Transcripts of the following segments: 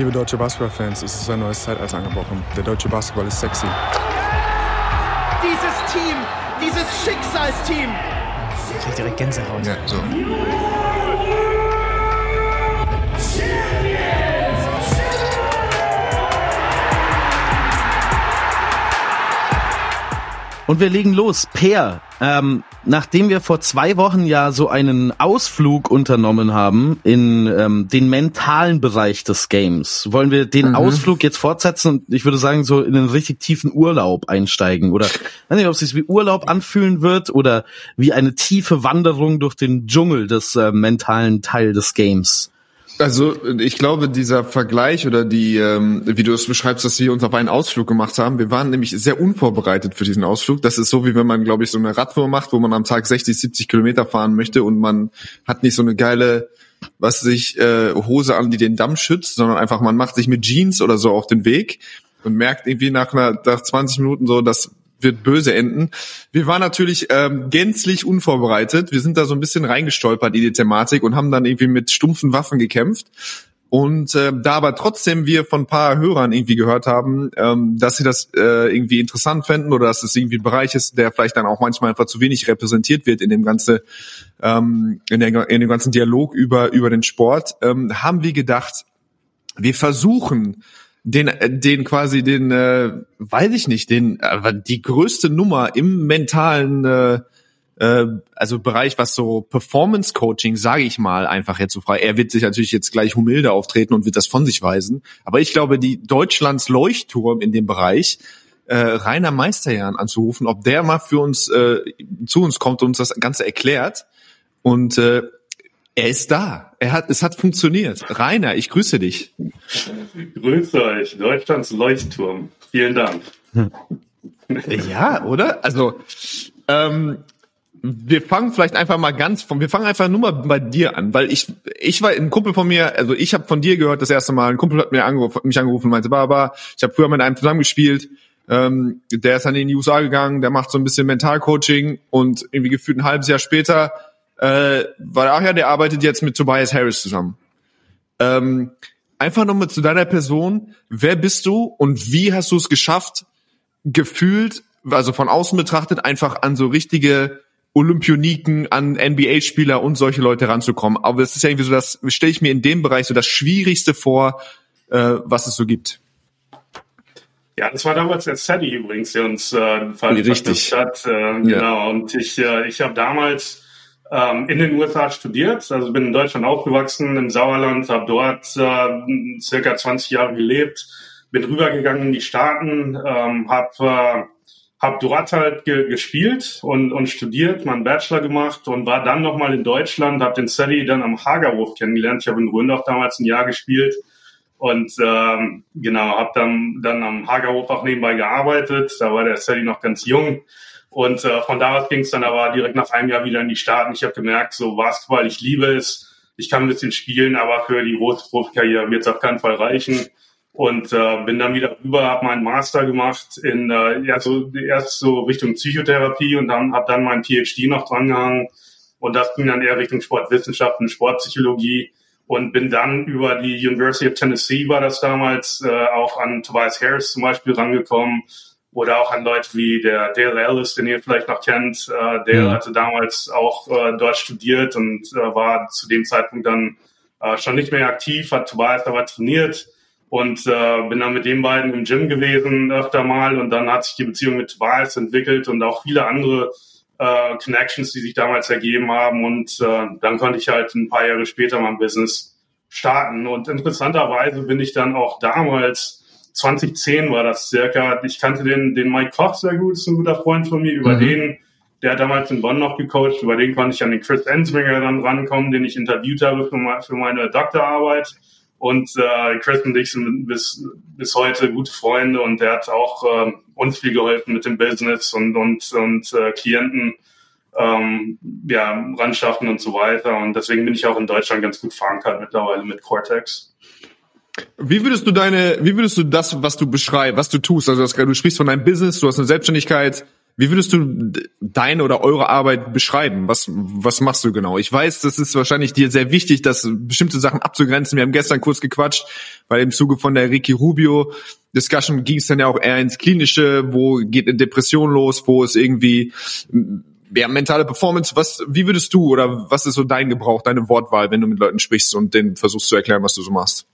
Liebe deutsche Basketballfans, es ist ein neues Zeitalter angebrochen. Der deutsche Basketball ist sexy. Dieses Team, dieses Schicksalsteam. Ich krieg direkt Gänsehaut. Ja, so. Und wir legen los. Per, ähm, nachdem wir vor zwei Wochen ja so einen Ausflug unternommen haben in ähm, den mentalen Bereich des Games, wollen wir den Mhm. Ausflug jetzt fortsetzen und ich würde sagen, so in einen richtig tiefen Urlaub einsteigen. Oder ich weiß nicht, ob es sich wie Urlaub anfühlen wird oder wie eine tiefe Wanderung durch den Dschungel des äh, mentalen Teil des Games. Also ich glaube, dieser Vergleich oder die, ähm, wie du es beschreibst, dass wir uns auf einen Ausflug gemacht haben, wir waren nämlich sehr unvorbereitet für diesen Ausflug. Das ist so, wie wenn man, glaube ich, so eine Radtour macht, wo man am Tag 60, 70 Kilometer fahren möchte und man hat nicht so eine geile, was sich äh, Hose an, die den Damm schützt, sondern einfach man macht sich mit Jeans oder so auf den Weg und merkt irgendwie nach, einer, nach 20 Minuten so, das wird böse enden. Wir waren natürlich ähm, gänzlich unvorbereitet. Wir sind da so ein bisschen reingestolpert in die Thematik und haben dann irgendwie mit stumpfen Waffen gekämpft. Und äh, da aber trotzdem wir von ein paar Hörern irgendwie gehört haben, ähm, dass sie das äh, irgendwie interessant fänden oder dass es irgendwie ein Bereich ist, der vielleicht dann auch manchmal einfach zu wenig repräsentiert wird in dem ganze ähm, in, der, in dem ganzen Dialog über über den Sport, ähm, haben wir gedacht, wir versuchen den äh, den quasi den äh, weiß ich nicht den äh, die größte Nummer im mentalen äh, äh, also Bereich was so Performance Coaching sage ich mal einfach jetzt so frei. Er wird sich natürlich jetzt gleich humilde auftreten und wird das von sich weisen. Aber ich glaube die Deutschlands Leuchtturm in dem Bereich äh, Rainer Meisterjahn anzurufen ob der mal für uns äh, zu uns kommt und uns das Ganze erklärt. Und äh, er ist da. Er hat, es hat funktioniert. Rainer, ich grüße dich. Grüße euch, Deutschlands Leuchtturm. Vielen Dank. Ja, oder? Also, ähm, wir fangen vielleicht einfach mal ganz von, wir fangen einfach nur mal bei dir an, weil ich, ich war ein Kumpel von mir, also ich habe von dir gehört das erste Mal, ein Kumpel hat mir angerufen, mich angerufen und meinte, Baba, ich habe früher mit einem zusammengespielt, ähm, der ist dann in die USA gegangen, der macht so ein bisschen Mentalcoaching und irgendwie gefühlt ein halbes Jahr später, äh, war ach ja, der arbeitet jetzt mit Tobias Harris zusammen. Ähm, einfach nochmal zu deiner Person, wer bist du und wie hast du es geschafft, gefühlt, also von außen betrachtet, einfach an so richtige Olympioniken, an NBA-Spieler und solche Leute ranzukommen. Aber es ist ja irgendwie so, das stelle ich mir in dem Bereich so das Schwierigste vor, äh, was es so gibt. Ja, das war damals der Sadie übrigens, der uns äh, ver Richtig. verknüpft hat. Äh, Genau. Und ich, äh, ich habe damals ähm, in den USA studiert, also bin in Deutschland aufgewachsen, im Sauerland, habe dort äh, circa 20 Jahre gelebt, bin rübergegangen in die Staaten, ähm, habe äh, hab dort halt ge gespielt und, und studiert, meinen Bachelor gemacht und war dann nochmal in Deutschland, habe den Sadie dann am Hagerhof kennengelernt. Ich habe in Röndorf damals ein Jahr gespielt und ähm, genau, habe dann, dann am Hagerhof auch nebenbei gearbeitet. Da war der Sadie noch ganz jung. Und äh, von da aus ging es dann aber direkt nach einem Jahr wieder in die Staaten. Ich habe gemerkt, so Basketball, ich liebe es. Ich kann ein bisschen spielen, aber für die große Profikarriere wird es auf keinen Fall reichen. Und äh, bin dann wieder rüber, habe meinen Master gemacht in äh, ja, so, erst so Richtung Psychotherapie und dann habe dann meinen PhD noch drangehangen. Und das ging dann eher Richtung Sportwissenschaften, Sportpsychologie und bin dann über die University of Tennessee war das damals äh, auch an Tobias Harris zum Beispiel rangekommen oder auch an Leute wie der Dale Ellis, den ihr vielleicht noch kennt. Äh, der Mhm. hatte damals auch äh, dort studiert und äh, war zu dem Zeitpunkt dann äh, schon nicht mehr aktiv, hat Tobias aber trainiert und äh, bin dann mit den beiden im Gym gewesen öfter mal und dann hat sich die Beziehung mit Tobias entwickelt und auch viele andere äh, Connections, die sich damals ergeben haben und äh, dann konnte ich halt ein paar Jahre später mein Business starten und interessanterweise bin ich dann auch damals 2010 war das circa. Ich kannte den, den Mike Koch sehr gut, ist ein guter Freund von mir. Über Mhm. den, der hat damals in Bonn noch gecoacht, über den konnte ich an den Chris Ensminger dann rankommen, den ich interviewt habe für, für meine Doktorarbeit. Und äh, Chris und ich sind bis, bis heute gute Freunde und der hat auch ähm, uns viel geholfen mit dem Business und, und, und äh, Klienten ähm, ja, ranschaffen und so weiter. Und deswegen bin ich auch in Deutschland ganz gut verankert mittlerweile mit Cortex. Wie würdest du deine, wie würdest du das, was du beschreibst, was du tust, also das, du sprichst von deinem Business, du hast eine Selbstständigkeit, Wie würdest du deine oder eure Arbeit beschreiben? Was, was machst du genau? Ich weiß, das ist wahrscheinlich dir sehr wichtig, das bestimmte Sachen abzugrenzen. Wir haben gestern kurz gequatscht, weil im Zuge von der Ricky Rubio Discussion ging es dann ja auch eher ins Klinische, wo geht eine Depression los, wo ist irgendwie ja, mentale Performance. Was, wie würdest du oder was ist so dein Gebrauch, deine Wortwahl, wenn du mit Leuten sprichst und denen versuchst zu erklären, was du so machst?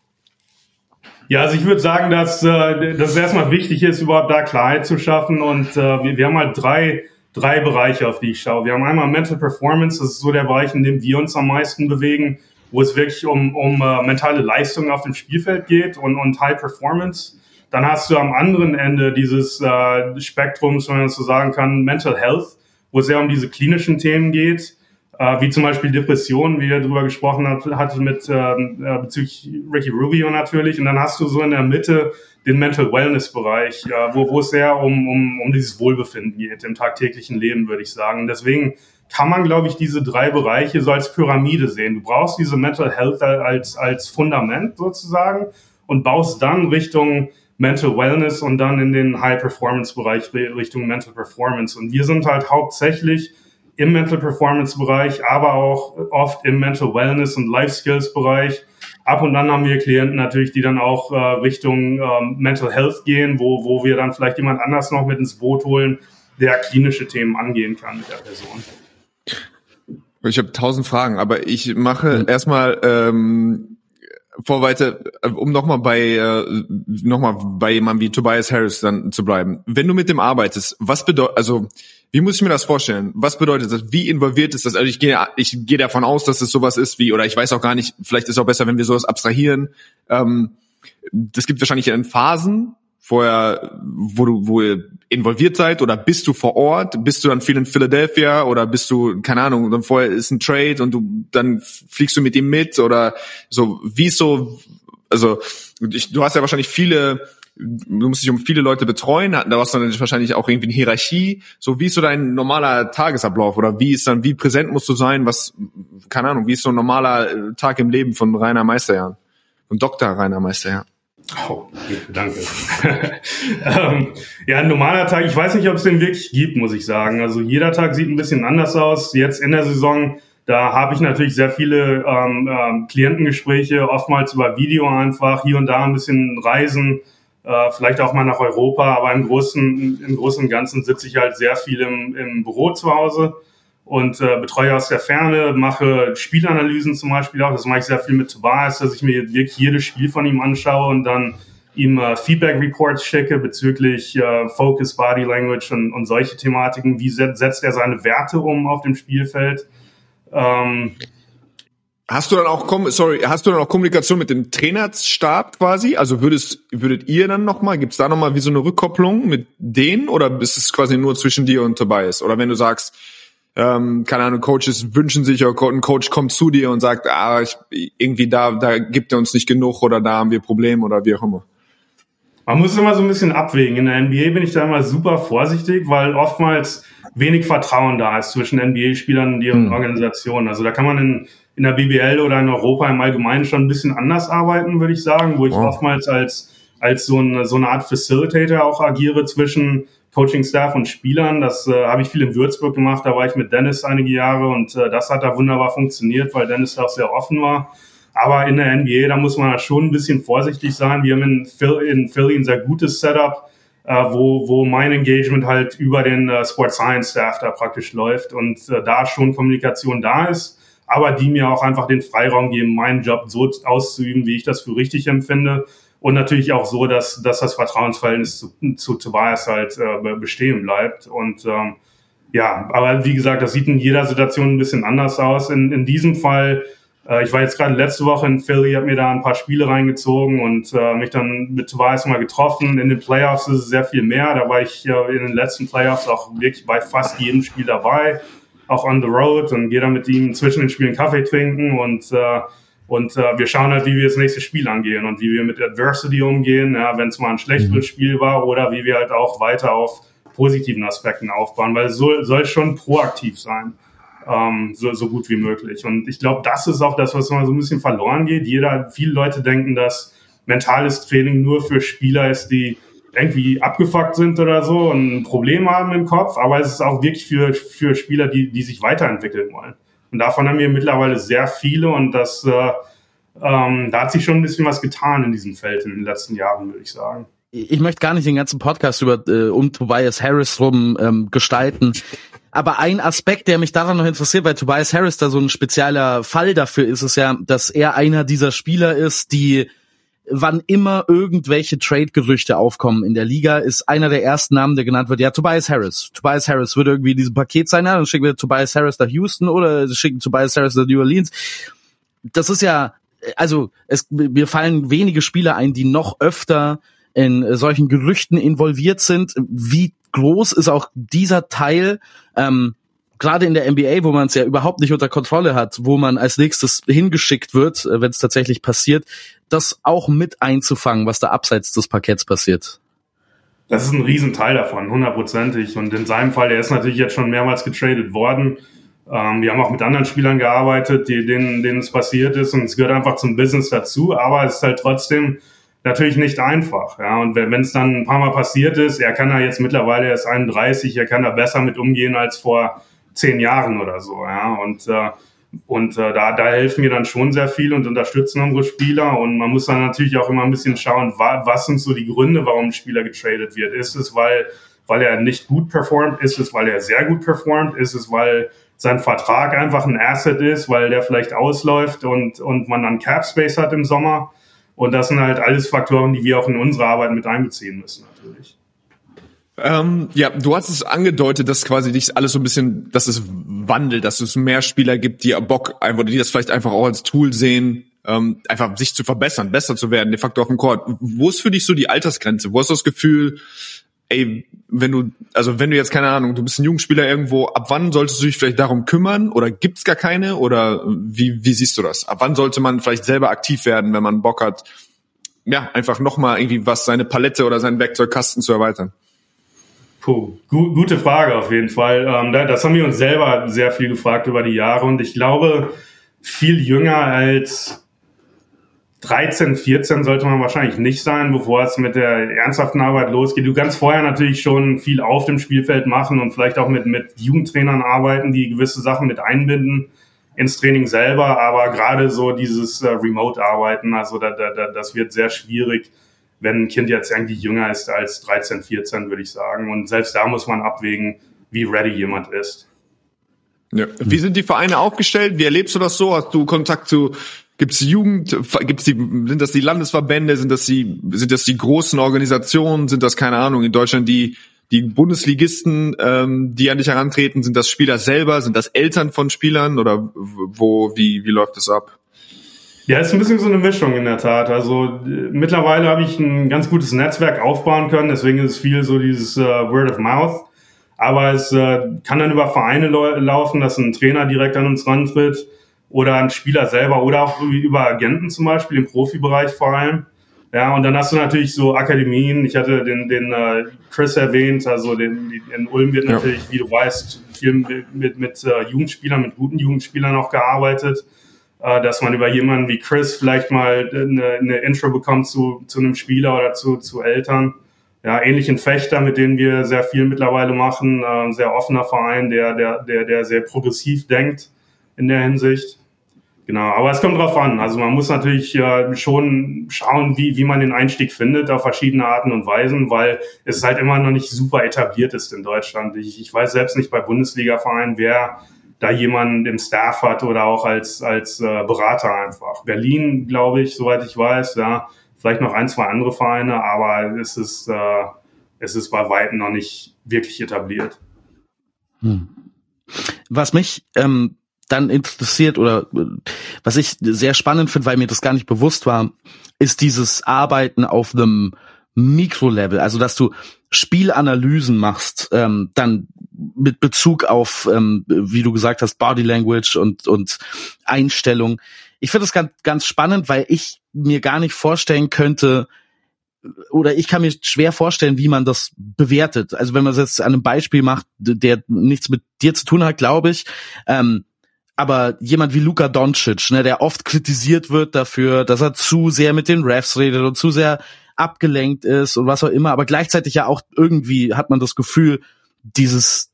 Ja, also ich würde sagen, dass, äh, dass es erstmal wichtig ist, überhaupt da Klarheit zu schaffen. Und äh, wir, wir haben halt drei, drei Bereiche, auf die ich schaue. Wir haben einmal Mental Performance, das ist so der Bereich, in dem wir uns am meisten bewegen, wo es wirklich um, um äh, mentale Leistung auf dem Spielfeld geht und, und High Performance. Dann hast du am anderen Ende dieses äh, Spektrums, wenn man so sagen kann, Mental Health, wo es sehr um diese klinischen Themen geht äh, wie zum Beispiel Depressionen, wie er darüber gesprochen hat, hatte mit ähm, äh, bezüglich Ricky Rubio natürlich. Und dann hast du so in der Mitte den Mental Wellness Bereich, äh, wo, wo es sehr um, um, um dieses Wohlbefinden geht im tagtäglichen Leben, würde ich sagen. Deswegen kann man, glaube ich, diese drei Bereiche so als Pyramide sehen. Du brauchst diese Mental Health als, als Fundament sozusagen und baust dann Richtung Mental Wellness und dann in den High Performance Bereich Richtung Mental Performance. Und wir sind halt hauptsächlich im Mental Performance Bereich, aber auch oft im Mental Wellness und Life Skills Bereich. Ab und dann haben wir Klienten natürlich, die dann auch äh, Richtung ähm, Mental Health gehen, wo, wo wir dann vielleicht jemand anders noch mit ins Boot holen, der klinische Themen angehen kann mit der Person. Ich habe tausend Fragen, aber ich mache mhm. erstmal ähm, vor weiter, äh, um nochmal bei äh, nochmal bei jemandem wie Tobias Harris dann zu bleiben. Wenn du mit dem arbeitest, was bedeutet, also wie muss ich mir das vorstellen? Was bedeutet das? Wie involviert ist das? Also ich gehe, ich gehe davon aus, dass es sowas ist wie, oder ich weiß auch gar nicht, vielleicht ist es auch besser, wenn wir sowas abstrahieren. Ähm, das gibt wahrscheinlich in Phasen, vorher, wo du, wo ihr involviert seid, oder bist du vor Ort? Bist du dann viel in Philadelphia oder bist du, keine Ahnung, dann vorher ist ein Trade und du, dann fliegst du mit ihm mit oder so, wie so, also, ich, du hast ja wahrscheinlich viele du musst dich um viele Leute betreuen, da hast du dann wahrscheinlich auch irgendwie eine Hierarchie. So, wie ist so dein normaler Tagesablauf oder wie ist dann, wie präsent musst du sein? Was, keine Ahnung, wie ist so ein normaler äh, Tag im Leben von Rainer Meisterjahren? Von Dr. Rainer Meisterjahren? Oh, danke. ähm, ja, ein normaler Tag, ich weiß nicht, ob es den wirklich gibt, muss ich sagen. Also jeder Tag sieht ein bisschen anders aus. Jetzt in der Saison, da habe ich natürlich sehr viele ähm, ähm, Klientengespräche, oftmals über Video einfach, hier und da ein bisschen Reisen äh, vielleicht auch mal nach Europa, aber im Großen, im Großen und Ganzen sitze ich halt sehr viel im, im Büro zu Hause und äh, betreue aus der Ferne, mache Spielanalysen zum Beispiel auch. Das mache ich sehr viel mit Tobias, dass ich mir wirklich jedes Spiel von ihm anschaue und dann ihm äh, Feedback Reports schicke bezüglich äh, Focus, Body Language und, und solche Thematiken. Wie setzt er seine Werte um auf dem Spielfeld? Ähm, Hast du dann auch, sorry, hast du dann auch Kommunikation mit dem Trainerstab quasi? Also würdest, würdet ihr dann nochmal, gibt's da nochmal wie so eine Rückkopplung mit denen oder ist es quasi nur zwischen dir und Tobias? Oder wenn du sagst, ähm, keine Ahnung, Coaches wünschen sich oder ein Coach kommt zu dir und sagt, ah, ich, irgendwie da, da gibt er uns nicht genug oder da haben wir Probleme oder wie auch immer. Man muss immer so ein bisschen abwägen. In der NBA bin ich da immer super vorsichtig, weil oftmals wenig Vertrauen da ist zwischen NBA-Spielern und ihren hm. Organisationen. Also da kann man in in der BBL oder in Europa im Allgemeinen schon ein bisschen anders arbeiten, würde ich sagen, wo ich oh. oftmals als, als so, eine, so eine Art Facilitator auch agiere zwischen Coaching-Staff und Spielern. Das äh, habe ich viel in Würzburg gemacht, da war ich mit Dennis einige Jahre und äh, das hat da wunderbar funktioniert, weil Dennis auch sehr offen war. Aber in der NBA, da muss man schon ein bisschen vorsichtig sein. Wir haben in, Philly, in Philly ein sehr gutes Setup, äh, wo, wo mein Engagement halt über den äh, Sport Science Staff da praktisch läuft und äh, da schon Kommunikation da ist aber die mir auch einfach den Freiraum geben, meinen Job so auszuüben, wie ich das für richtig empfinde. Und natürlich auch so, dass, dass das Vertrauensverhältnis zu, zu Tobias halt äh, bestehen bleibt. Und ähm, ja, aber wie gesagt, das sieht in jeder Situation ein bisschen anders aus. In, in diesem Fall, äh, ich war jetzt gerade letzte Woche in Philly, habe mir da ein paar Spiele reingezogen und äh, mich dann mit Tobias mal getroffen. In den Playoffs ist es sehr viel mehr. Da war ich äh, in den letzten Playoffs auch wirklich bei fast jedem Spiel dabei auch on the road und gehe dann mit ihm zwischen den Spielen Kaffee trinken und äh, und äh, wir schauen halt, wie wir das nächste Spiel angehen und wie wir mit Adversity umgehen, ja, wenn es mal ein schlechteres mhm. Spiel war oder wie wir halt auch weiter auf positiven Aspekten aufbauen, weil es soll, soll schon proaktiv sein, ähm, so, so gut wie möglich. Und ich glaube, das ist auch das, was mal so ein bisschen verloren geht. Jeder, viele Leute denken, dass mentales Training nur für Spieler ist, die irgendwie abgefuckt sind oder so und ein Problem haben im Kopf, aber es ist auch wirklich für, für Spieler, die, die sich weiterentwickeln wollen. Und davon haben wir mittlerweile sehr viele und das, äh, ähm, da hat sich schon ein bisschen was getan in diesem Feld in den letzten Jahren, würde ich sagen. Ich möchte gar nicht den ganzen Podcast über äh, um Tobias Harris rum ähm, gestalten. Aber ein Aspekt, der mich daran noch interessiert, weil Tobias Harris da so ein spezieller Fall dafür ist, ist ja, dass er einer dieser Spieler ist, die wann immer irgendwelche Trade-Gerüchte aufkommen in der Liga, ist einer der ersten Namen, der genannt wird, ja, Tobias Harris. Tobias Harris würde irgendwie in diesem Paket sein, ja, dann schicken wir Tobias Harris nach Houston oder schicken Tobias Harris nach New Orleans. Das ist ja, also es, mir fallen wenige Spieler ein, die noch öfter in solchen Gerüchten involviert sind. Wie groß ist auch dieser Teil, ähm, gerade in der NBA, wo man es ja überhaupt nicht unter Kontrolle hat, wo man als nächstes hingeschickt wird, äh, wenn es tatsächlich passiert, das auch mit einzufangen, was da abseits des Parketts passiert. Das ist ein Riesenteil davon, hundertprozentig. Und in seinem Fall, der ist natürlich jetzt schon mehrmals getradet worden. Ähm, wir haben auch mit anderen Spielern gearbeitet, die, denen, denen es passiert ist. Und es gehört einfach zum Business dazu. Aber es ist halt trotzdem natürlich nicht einfach. Ja, und wenn es dann ein paar Mal passiert ist, er kann da jetzt mittlerweile erst 31, er kann da besser mit umgehen als vor zehn Jahren oder so. Ja, und äh, und äh, da, da helfen wir dann schon sehr viel und unterstützen unsere Spieler. Und man muss dann natürlich auch immer ein bisschen schauen, wa was sind so die Gründe, warum ein Spieler getradet wird. Ist es, weil, weil er nicht gut performt? Ist es, weil er sehr gut performt? Ist es, weil sein Vertrag einfach ein Asset ist, weil der vielleicht ausläuft und, und man dann Cap Space hat im Sommer? Und das sind halt alles Faktoren, die wir auch in unsere Arbeit mit einbeziehen müssen, natürlich. Ähm, ja, du hast es angedeutet, dass quasi dich alles so ein bisschen, dass es wandelt, dass es mehr Spieler gibt, die Bock einfach, die das vielleicht einfach auch als Tool sehen, ähm, einfach sich zu verbessern, besser zu werden, de facto auf dem Court. Wo ist für dich so die Altersgrenze? Wo hast du das Gefühl, ey, wenn du, also wenn du jetzt keine Ahnung, du bist ein Jugendspieler irgendwo, ab wann solltest du dich vielleicht darum kümmern oder gibt's gar keine oder wie, wie siehst du das? Ab wann sollte man vielleicht selber aktiv werden, wenn man Bock hat, ja, einfach nochmal irgendwie was, seine Palette oder seinen Werkzeugkasten zu erweitern? Puh, gu gute Frage auf jeden Fall. Ähm, das haben wir uns selber sehr viel gefragt über die Jahre und ich glaube, viel jünger als 13, 14 sollte man wahrscheinlich nicht sein, bevor es mit der ernsthaften Arbeit losgeht. Du kannst vorher natürlich schon viel auf dem Spielfeld machen und vielleicht auch mit, mit Jugendtrainern arbeiten, die gewisse Sachen mit einbinden ins Training selber, aber gerade so dieses äh, Remote-Arbeiten, also da, da, das wird sehr schwierig wenn ein Kind jetzt irgendwie jünger ist als 13, 14, würde ich sagen. Und selbst da muss man abwägen, wie ready jemand ist. Ja. Wie sind die Vereine aufgestellt? Wie erlebst du das so? Hast du Kontakt zu Gibt's Jugend? Gibt's die? Sind das die Landesverbände? Sind das die? Sind das die großen Organisationen? Sind das keine Ahnung in Deutschland die die Bundesligisten, ähm, die an dich herantreten? Sind das Spieler selber? Sind das Eltern von Spielern oder wo? Wie wie läuft das ab? Ja, ist ein bisschen so eine Mischung in der Tat. Also äh, mittlerweile habe ich ein ganz gutes Netzwerk aufbauen können, deswegen ist es viel so dieses äh, Word of Mouth. Aber es äh, kann dann über Vereine laufen, dass ein Trainer direkt an uns rantritt oder ein Spieler selber oder auch über Agenten zum Beispiel im Profibereich vor allem. Ja, und dann hast du natürlich so Akademien. Ich hatte den, den äh, Chris erwähnt, also den, in Ulm wird natürlich, ja. wie du weißt, viel mit, mit, mit äh, Jugendspielern, mit guten Jugendspielern auch gearbeitet äh, dass man über jemanden wie Chris vielleicht mal eine, eine Intro bekommt zu, zu einem Spieler oder zu, zu Eltern. Ja, ähnlich in Fechter, mit denen wir sehr viel mittlerweile machen, äh, ein sehr offener Verein, der, der, der, der sehr progressiv denkt in der Hinsicht. Genau, aber es kommt drauf an. Also man muss natürlich äh, schon schauen, wie, wie man den Einstieg findet auf verschiedene Arten und Weisen, weil es halt immer noch nicht super etabliert ist in Deutschland. Ich, ich weiß selbst nicht bei Bundesliga-Vereinen, wer da jemanden im Staff hat oder auch als, als äh, Berater einfach. Berlin, glaube ich, soweit ich weiß, ja, vielleicht noch ein, zwei andere Vereine, aber es ist, äh, es ist bei Weitem noch nicht wirklich etabliert. Hm. Was mich ähm, dann interessiert oder was ich sehr spannend finde, weil mir das gar nicht bewusst war, ist dieses Arbeiten auf einem Mikrolevel, also dass du Spielanalysen machst, ähm, dann mit Bezug auf, ähm, wie du gesagt hast, Body Language und, und Einstellung. Ich finde das ganz, ganz spannend, weil ich mir gar nicht vorstellen könnte, oder ich kann mir schwer vorstellen, wie man das bewertet. Also wenn man es jetzt an einem Beispiel macht, der nichts mit dir zu tun hat, glaube ich, ähm, aber jemand wie Luka Doncic, ne, der oft kritisiert wird dafür, dass er zu sehr mit den Refs redet und zu sehr abgelenkt ist und was auch immer, aber gleichzeitig ja auch irgendwie hat man das Gefühl, dieses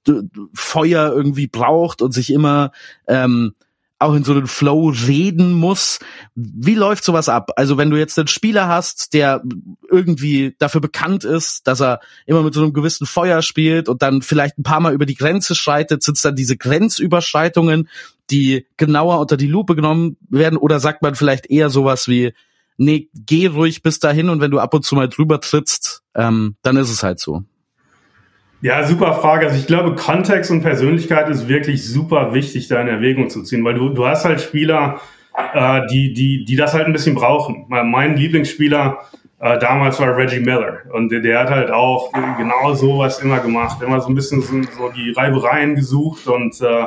Feuer irgendwie braucht und sich immer ähm, auch in so einen Flow reden muss. Wie läuft sowas ab? Also wenn du jetzt einen Spieler hast, der irgendwie dafür bekannt ist, dass er immer mit so einem gewissen Feuer spielt und dann vielleicht ein paar Mal über die Grenze schreitet, sind es dann diese Grenzüberschreitungen, die genauer unter die Lupe genommen werden? Oder sagt man vielleicht eher sowas wie, nee, geh ruhig bis dahin und wenn du ab und zu mal drüber trittst, ähm, dann ist es halt so. Ja, super Frage. Also ich glaube, Kontext und Persönlichkeit ist wirklich super wichtig, da in Erwägung zu ziehen, weil du, du hast halt Spieler, äh, die, die, die das halt ein bisschen brauchen. Mein Lieblingsspieler äh, damals war Reggie Miller und der, der hat halt auch genau sowas immer gemacht, immer so ein bisschen so, so die Reibereien gesucht und äh,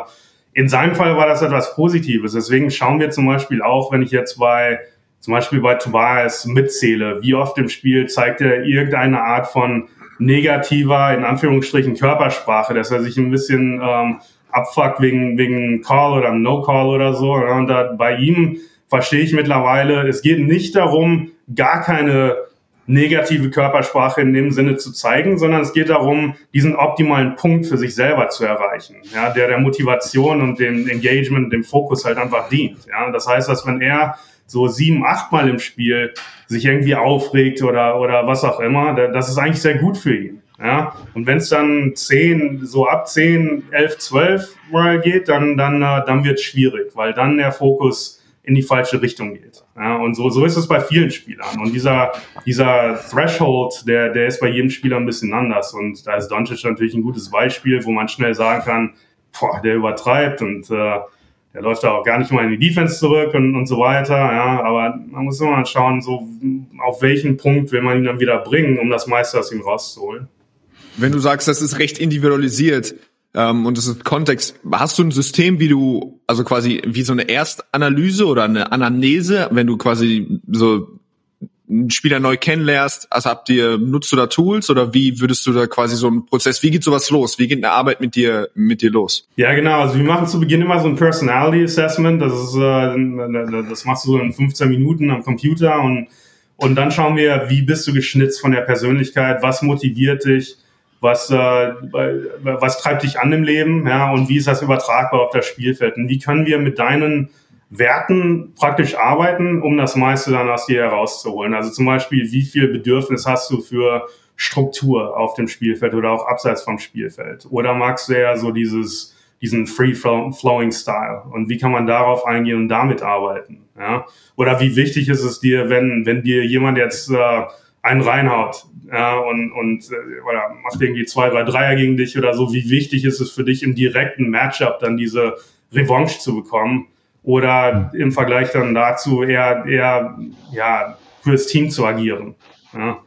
in seinem Fall war das etwas Positives. Deswegen schauen wir zum Beispiel auch, wenn ich jetzt bei zum Beispiel bei Tobias mitzähle, wie oft im Spiel zeigt er irgendeine Art von negativer, in Anführungsstrichen, Körpersprache, dass er sich ein bisschen ähm, abfuckt wegen, wegen Call oder No-Call oder so. Und da, bei ihm verstehe ich mittlerweile, es geht nicht darum, gar keine negative Körpersprache in dem Sinne zu zeigen, sondern es geht darum, diesen optimalen Punkt für sich selber zu erreichen, ja, der der Motivation und dem Engagement, dem Fokus halt einfach dient. Ja. Das heißt, dass wenn er so sieben, acht Mal im Spiel sich irgendwie aufregt oder, oder was auch immer, das ist eigentlich sehr gut für ihn. Ja, und wenn es dann zehn, so ab zehn, elf, zwölf Mal geht, dann, dann, äh, dann wird es schwierig, weil dann der Fokus in die falsche Richtung geht. Ja, und so, so ist es bei vielen Spielern. Und dieser, dieser Threshold, der, der ist bei jedem Spieler ein bisschen anders. Und da ist Doncic natürlich ein gutes Beispiel, wo man schnell sagen kann, boah, der übertreibt und äh, der läuft da auch gar nicht mal in die Defense zurück und, und so weiter. Ja, aber man muss immer mal schauen, so auf welchen Punkt will man ihn dann wieder bringen, um das meiste aus ihm rauszuholen. Wenn du sagst, das ist recht individualisiert ähm, und das ist Kontext, hast du ein System, wie du, also quasi wie so eine Erstanalyse oder eine Anamnese, wenn du quasi so einen Spieler neu kennenlernst, also habt ihr, nutzt du da Tools oder wie würdest du da quasi so einen Prozess, wie geht sowas los? Wie geht eine Arbeit mit dir, mit dir los? Ja, genau. Also wir machen zu Beginn immer so ein Personality Assessment. Das ist, äh, das machst du so in 15 Minuten am Computer und, und dann schauen wir, wie bist du geschnitzt von der Persönlichkeit? Was motiviert dich? Was, äh, was treibt dich an im Leben? Ja, und wie ist das übertragbar auf das Spielfeld? Und wie können wir mit deinen Werten praktisch arbeiten, um das meiste dann aus dir herauszuholen. Also zum Beispiel, wie viel Bedürfnis hast du für Struktur auf dem Spielfeld oder auch abseits vom Spielfeld? Oder magst du eher so dieses, diesen free-flowing Style? Und wie kann man darauf eingehen und damit arbeiten? Ja? Oder wie wichtig ist es dir, wenn, wenn dir jemand jetzt äh, einen reinhaut ja, und, und äh, oder macht irgendwie zwei, drei Dreier gegen dich oder so, wie wichtig ist es für dich im direkten Matchup dann diese Revanche zu bekommen? Oder im Vergleich dann dazu eher, eher ja, fürs Team zu agieren. Ja.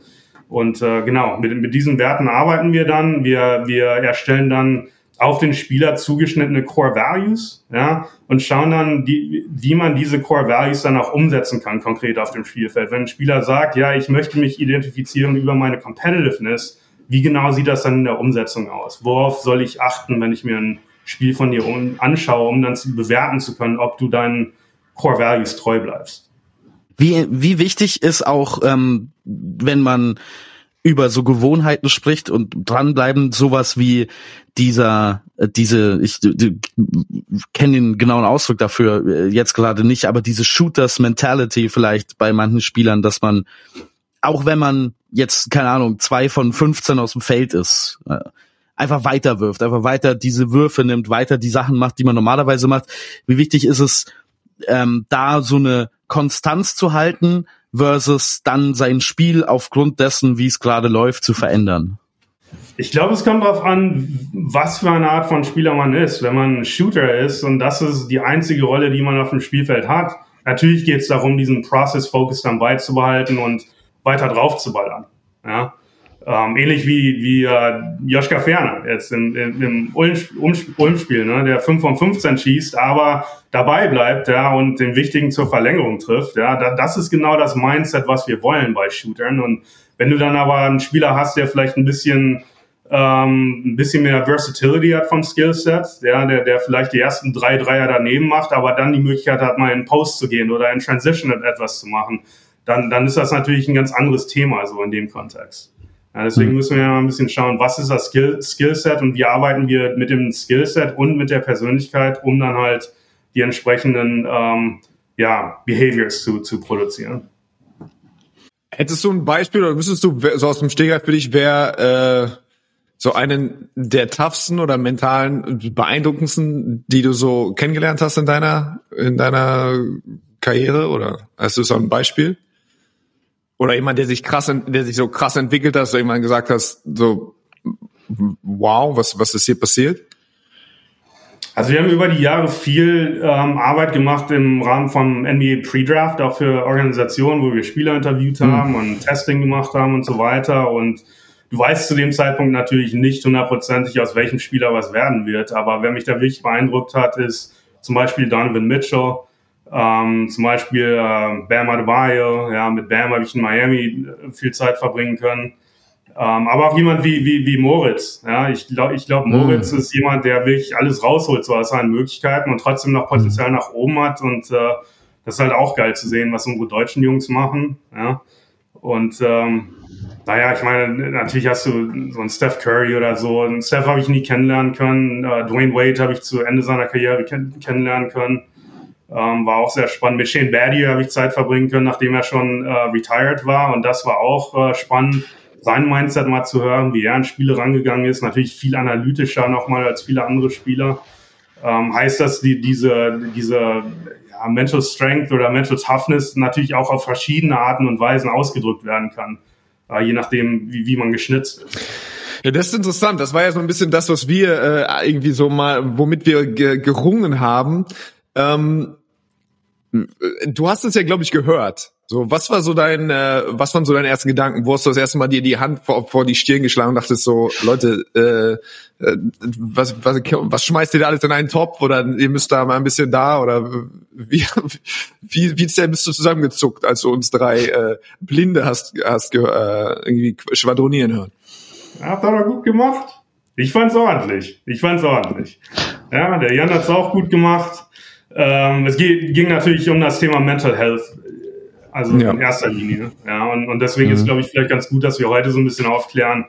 Und äh, genau, mit, mit diesen Werten arbeiten wir dann. Wir, wir erstellen dann auf den Spieler zugeschnittene Core Values, ja, und schauen dann, die, wie man diese Core Values dann auch umsetzen kann, konkret auf dem Spielfeld. Wenn ein Spieler sagt, ja, ich möchte mich identifizieren über meine Competitiveness, wie genau sieht das dann in der Umsetzung aus? Worauf soll ich achten, wenn ich mir ein Spiel von dir anschaue, um dann zu bewerten zu können, ob du deinen Core Values treu bleibst. Wie, wie wichtig ist auch, ähm, wenn man über so Gewohnheiten spricht und dranbleiben, sowas wie dieser, äh, diese, ich kenne den genauen Ausdruck dafür äh, jetzt gerade nicht, aber diese Shooters-Mentality vielleicht bei manchen Spielern, dass man, auch wenn man jetzt, keine Ahnung, zwei von 15 aus dem Feld ist, äh, einfach weiter wirft, einfach weiter diese Würfe nimmt, weiter die Sachen macht, die man normalerweise macht. Wie wichtig ist es, ähm, da so eine Konstanz zu halten versus dann sein Spiel aufgrund dessen, wie es gerade läuft, zu verändern? Ich glaube, es kommt darauf an, was für eine Art von Spieler man ist. Wenn man ein Shooter ist und das ist die einzige Rolle, die man auf dem Spielfeld hat, natürlich geht es darum, diesen Process-Focus dann beizubehalten und weiter drauf zu ballern. Ja? Ähm, ähnlich wie, wie äh, Joschka Ferner jetzt im, im, im Ulm-Spiel, ne, der 5 von 15 schießt, aber dabei bleibt ja, und den Wichtigen zur Verlängerung trifft. Ja, da, das ist genau das Mindset, was wir wollen bei Shootern. Und wenn du dann aber einen Spieler hast, der vielleicht ein bisschen ähm, ein bisschen mehr Versatility hat vom Skillset, ja, der, der vielleicht die ersten drei Dreier daneben macht, aber dann die Möglichkeit hat, mal in Post zu gehen oder in Transition etwas zu machen dann, dann ist das natürlich ein ganz anderes Thema, so in dem Kontext. Ja, deswegen mhm. müssen wir ja mal ein bisschen schauen, was ist das Skill, Skillset und wie arbeiten wir mit dem Skillset und mit der Persönlichkeit, um dann halt die entsprechenden ähm, ja, Behaviors zu, zu produzieren. Hättest du ein Beispiel oder müsstest du so aus dem Stegreif für dich, wer äh, so einen der toughsten oder mentalen beeindruckendsten, die du so kennengelernt hast in deiner in deiner Karriere oder hast du so ein Beispiel? Oder jemand, der sich krass, der sich so krass entwickelt hat, dass du irgendwann gesagt hast, so wow, was was ist hier passiert? Also wir haben über die Jahre viel ähm, Arbeit gemacht im Rahmen vom NBA Pre-Draft, auch für Organisationen, wo wir Spieler interviewt mhm. haben mhm. und Testing gemacht haben und so weiter. Und du weißt zu dem Zeitpunkt natürlich nicht hundertprozentig, aus welchem Spieler was werden wird. Aber wer mich da wirklich beeindruckt hat, ist zum Beispiel Donovan Mitchell, ähm, zum Beispiel äh, Bam Adebayo. Ja, mit Bam habe ich in Miami äh, viel Zeit verbringen können. Ähm, aber auch jemand wie, wie, wie Moritz. Ja, ich glaube, ich glaub, Moritz mhm. ist jemand, der wirklich alles rausholt, so aus seinen Möglichkeiten und trotzdem noch Potenzial mhm. nach oben hat. Und äh, das ist halt auch geil zu sehen, was unsere deutschen Jungs machen. Ja. Und ähm, naja, ich meine, natürlich hast du so einen Steph Curry oder so. Einen Steph habe ich nie kennenlernen können. Äh, Dwayne Wade habe ich zu Ende seiner Karriere kenn kennenlernen können. Ähm, war auch sehr spannend. Mit Shane Battier habe ich Zeit verbringen können, nachdem er schon äh, retired war. Und das war auch äh, spannend sein Mindset mal zu hören, wie er an Spiele rangegangen ist. Natürlich viel analytischer nochmal als viele andere Spieler. Ähm, heißt das, die, diese, diese ja, Mental Strength oder Mental Toughness natürlich auch auf verschiedene Arten und Weisen ausgedrückt werden kann, äh, je nachdem, wie, wie man geschnitzt ist. Ja, das ist interessant. Das war ja so ein bisschen das, was wir äh, irgendwie so mal, womit wir ge gerungen haben. Ähm, du hast es ja, glaube ich, gehört. So, was war so dein, äh, was waren so deine ersten Gedanken? Wo hast du das erste Mal dir die Hand vor, vor die Stirn geschlagen und dachtest so, Leute, äh, äh, was, was, was schmeißt ihr da alles in einen Topf oder ihr müsst da mal ein bisschen da oder wie, wie, wie sehr bist du zusammengezuckt, als du uns drei äh, Blinde hast, hast äh, irgendwie schwadronieren hören? Ja, hat er gut gemacht. Ich fand's ordentlich. Ich fand's ordentlich. Ja, der Jan hat's auch gut gemacht. Ähm, es ging natürlich um das Thema Mental Health also ja. in erster Linie. Ja, und, und deswegen mhm. ist, glaube ich, vielleicht ganz gut, dass wir heute so ein bisschen aufklären,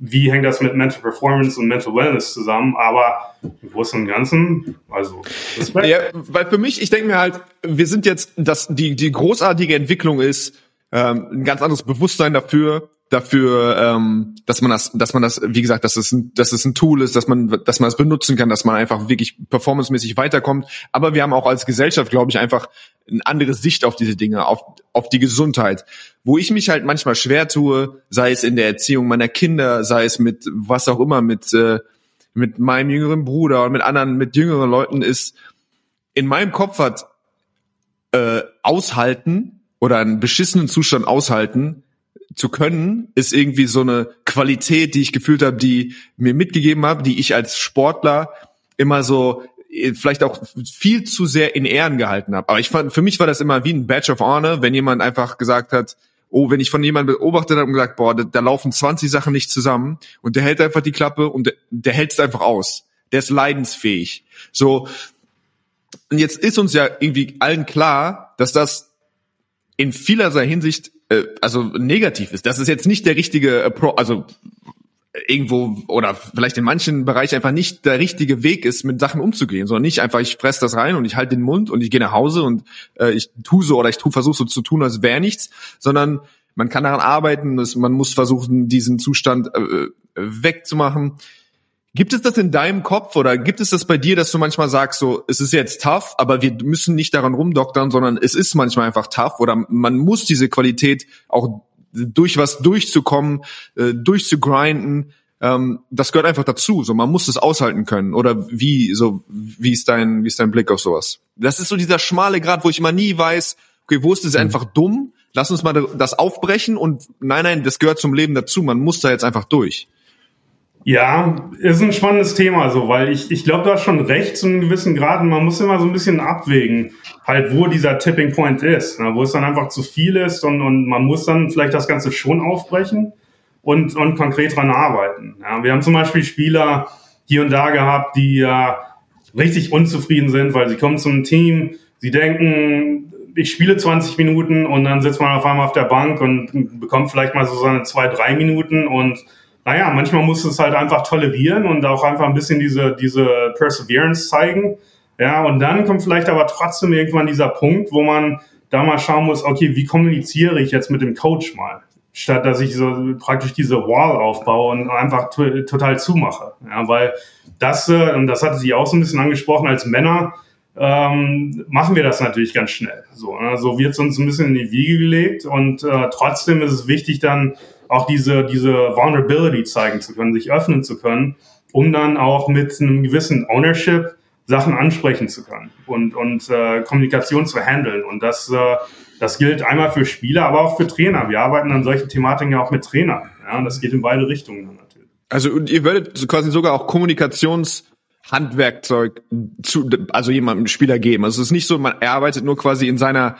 wie hängt das mit Mental Performance und Mental Wellness zusammen, aber im Großen und Ganzen, also Respekt. Ja, weil für mich, ich denke mir halt, wir sind jetzt, dass die, die großartige Entwicklung ist, ähm, ein ganz anderes Bewusstsein dafür, dafür, ähm, dass man das, dass man das, wie gesagt, dass es ein, dass es ein Tool ist, dass man, dass man es benutzen kann, dass man einfach wirklich performancemäßig weiterkommt. Aber wir haben auch als Gesellschaft, glaube ich, einfach eine andere Sicht auf diese Dinge, auf, auf die Gesundheit. Wo ich mich halt manchmal schwer tue, sei es in der Erziehung meiner Kinder, sei es mit was auch immer, mit, äh, mit meinem jüngeren Bruder und mit anderen, mit jüngeren Leuten, ist in meinem Kopf hat äh, aushalten oder einen beschissenen Zustand aushalten, zu können, ist irgendwie so eine Qualität, die ich gefühlt habe, die mir mitgegeben habe, die ich als Sportler immer so äh, vielleicht auch viel zu sehr in Ehren gehalten habe. Aber ich fand, für mich war das immer wie ein Badge of Honor, wenn jemand einfach gesagt hat, oh, wenn ich von jemandem beobachtet habe und gesagt, boah, da, da, laufen 20 Sachen nicht zusammen und der hält einfach die Klappe und der, der hält es einfach aus. Der ist leidensfähig. So. Und jetzt ist uns ja irgendwie allen klar, dass das in vielerlei Hinsicht äh, also negativ ist. Das ist jetzt nicht der richtige Appro also irgendwo oder vielleicht in manchen Bereichen einfach nicht der richtige Weg ist, mit Sachen umzugehen, sondern nicht einfach, ich fress das rein und ich halte den Mund und ich gehe nach Hause und äh, ich tu so oder ich tu, versuche so zu tun, als wäre nichts, sondern man kann daran arbeiten, man muss versuchen, diesen Zustand äh, wegzumachen. Gibt es das in deinem Kopf oder gibt es das bei dir, dass du manchmal sagst, so, es ist jetzt tough, aber wir müssen nicht daran rumdoktern, sondern es ist manchmal einfach tough oder man muss diese Qualität auch durch was durchzukommen, äh, durchzugrinden, ähm, das gehört einfach dazu. So, man muss es aushalten können. Oder wie, so, wie ist dein, wie ist dein Blick auf sowas? Das ist so dieser schmale Grad, wo ich immer nie weiß, okay, wo ist es mhm. einfach dumm? Lass uns mal das aufbrechen und nein, nein, das gehört zum Leben dazu. Man muss da jetzt einfach durch. Ja, ist ein spannendes Thema, so, weil ich, ich glaube, du hast schon recht zu einem gewissen Grad und man muss immer so ein bisschen abwägen, halt, wo dieser Tipping Point ist, ne, wo es dann einfach zu viel ist und, und man muss dann vielleicht das Ganze schon aufbrechen und, und konkret dran arbeiten. Ja, wir haben zum Beispiel Spieler hier und da gehabt, die ja richtig unzufrieden sind, weil sie kommen zum Team, sie denken, ich spiele 20 Minuten und dann sitzt man auf einmal auf der Bank und bekommt vielleicht mal so seine zwei, drei Minuten und naja, manchmal muss es halt einfach tolerieren und auch einfach ein bisschen diese, diese Perseverance zeigen. Ja, und dann kommt vielleicht aber trotzdem irgendwann dieser Punkt, wo man da mal schauen muss, okay, wie kommuniziere ich jetzt mit dem Coach mal? Statt dass ich so praktisch diese Wall aufbaue und einfach total zumache. Ja, weil das, äh, und das hatte sie auch so ein bisschen angesprochen, als Männer ähm, machen wir das natürlich ganz schnell. So, ne? so wird es uns ein bisschen in die Wiege gelegt und äh, trotzdem ist es wichtig, dann auch diese, diese Vulnerability zeigen zu können, sich öffnen zu können, um dann auch mit einem gewissen Ownership Sachen ansprechen zu können und, und äh, Kommunikation zu handeln. Und das, äh, das gilt einmal für Spieler, aber auch für Trainer. Wir arbeiten an solchen Thematiken ja auch mit Trainern. Ja, und das geht in beide Richtungen natürlich. Also ihr würdet quasi sogar auch Kommunikationshandwerkzeug zu, also jemandem Spieler geben. Also es ist nicht so, man arbeitet nur quasi in seiner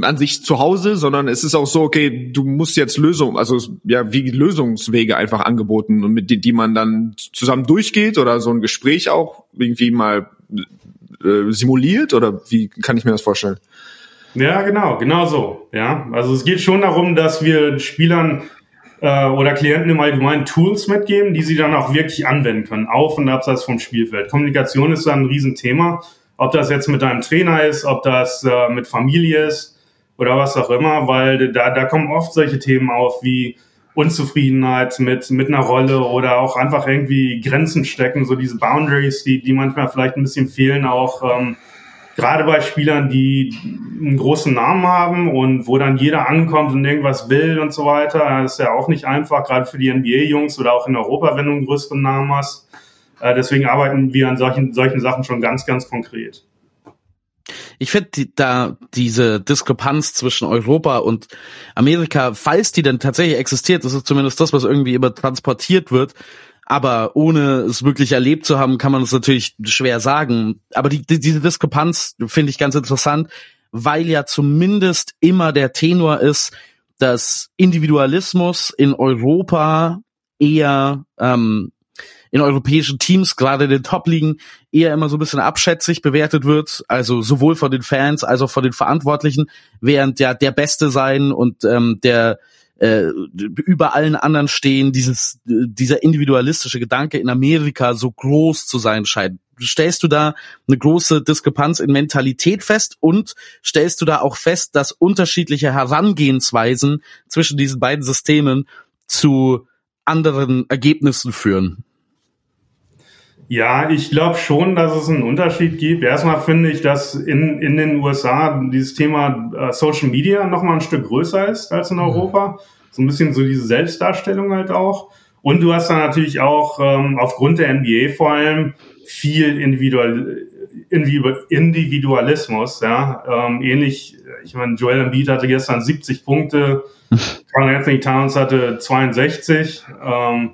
an sich zu Hause, sondern es ist auch so, okay, du musst jetzt Lösungen, also ja, wie Lösungswege einfach angeboten und mit die, die man dann zusammen durchgeht oder so ein Gespräch auch irgendwie mal äh, simuliert oder wie kann ich mir das vorstellen? Ja, genau, genau so. Ja, also es geht schon darum, dass wir Spielern äh, oder Klienten im Allgemeinen Tools mitgeben, die sie dann auch wirklich anwenden können, auf und abseits vom Spielfeld. Kommunikation ist da ein Riesenthema. Ob das jetzt mit deinem Trainer ist, ob das äh, mit Familie ist, oder was auch immer, weil da, da kommen oft solche Themen auf wie Unzufriedenheit mit, mit einer Rolle oder auch einfach irgendwie Grenzen stecken, so diese Boundaries, die, die manchmal vielleicht ein bisschen fehlen, auch ähm, gerade bei Spielern, die einen großen Namen haben und wo dann jeder ankommt und irgendwas will und so weiter. Das ist ja auch nicht einfach, gerade für die NBA-Jungs oder auch in Europa, wenn du einen größeren Namen hast. Äh, deswegen arbeiten wir an solchen, solchen Sachen schon ganz, ganz konkret. Ich finde die, da diese Diskrepanz zwischen Europa und Amerika, falls die denn tatsächlich existiert, das ist zumindest das, was irgendwie immer transportiert wird. Aber ohne es wirklich erlebt zu haben, kann man es natürlich schwer sagen. Aber die, die, diese Diskrepanz finde ich ganz interessant, weil ja zumindest immer der Tenor ist, dass Individualismus in Europa eher ähm, in europäischen Teams, gerade in den Top-Ligen, eher immer so ein bisschen abschätzig bewertet wird, also sowohl von den Fans als auch von den Verantwortlichen, während ja der Beste sein und ähm, der äh, über allen anderen stehen, dieses, dieser individualistische Gedanke in Amerika so groß zu sein scheint. Stellst du da eine große Diskrepanz in Mentalität fest und stellst du da auch fest, dass unterschiedliche Herangehensweisen zwischen diesen beiden Systemen zu anderen Ergebnissen führen? Ja, ich glaube schon, dass es einen Unterschied gibt. Erstmal finde ich, dass in, in den USA dieses Thema äh, Social Media nochmal ein Stück größer ist als in mhm. Europa. So ein bisschen so diese Selbstdarstellung halt auch. Und du hast da natürlich auch ähm, aufgrund der NBA vor allem viel Individual, Individualismus, ja. Ähm, ähnlich, ich meine, Joel Embiid hatte gestern 70 Punkte, Carl Anthony Towns hatte 62. Ähm,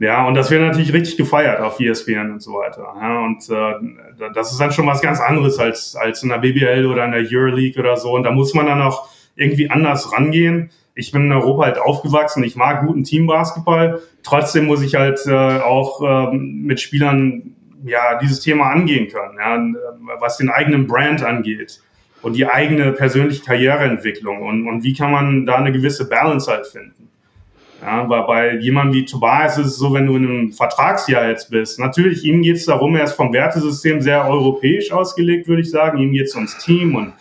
ja, und das wird natürlich richtig gefeiert auf ESPN und so weiter. Ja, und äh, das ist dann schon was ganz anderes als, als in der BBL oder in der Euroleague oder so. Und da muss man dann auch irgendwie anders rangehen. Ich bin in Europa halt aufgewachsen, ich mag guten Teambasketball. Trotzdem muss ich halt äh, auch äh, mit Spielern ja dieses Thema angehen können, ja, was den eigenen Brand angeht und die eigene persönliche Karriereentwicklung und, und wie kann man da eine gewisse Balance halt finden. Ja, aber bei jemandem wie Tobias ist es so, wenn du in einem Vertragsjahr jetzt bist. Natürlich, ihm geht es darum, er ist vom Wertesystem sehr europäisch ausgelegt, würde ich sagen. Ihm geht es ums Team und,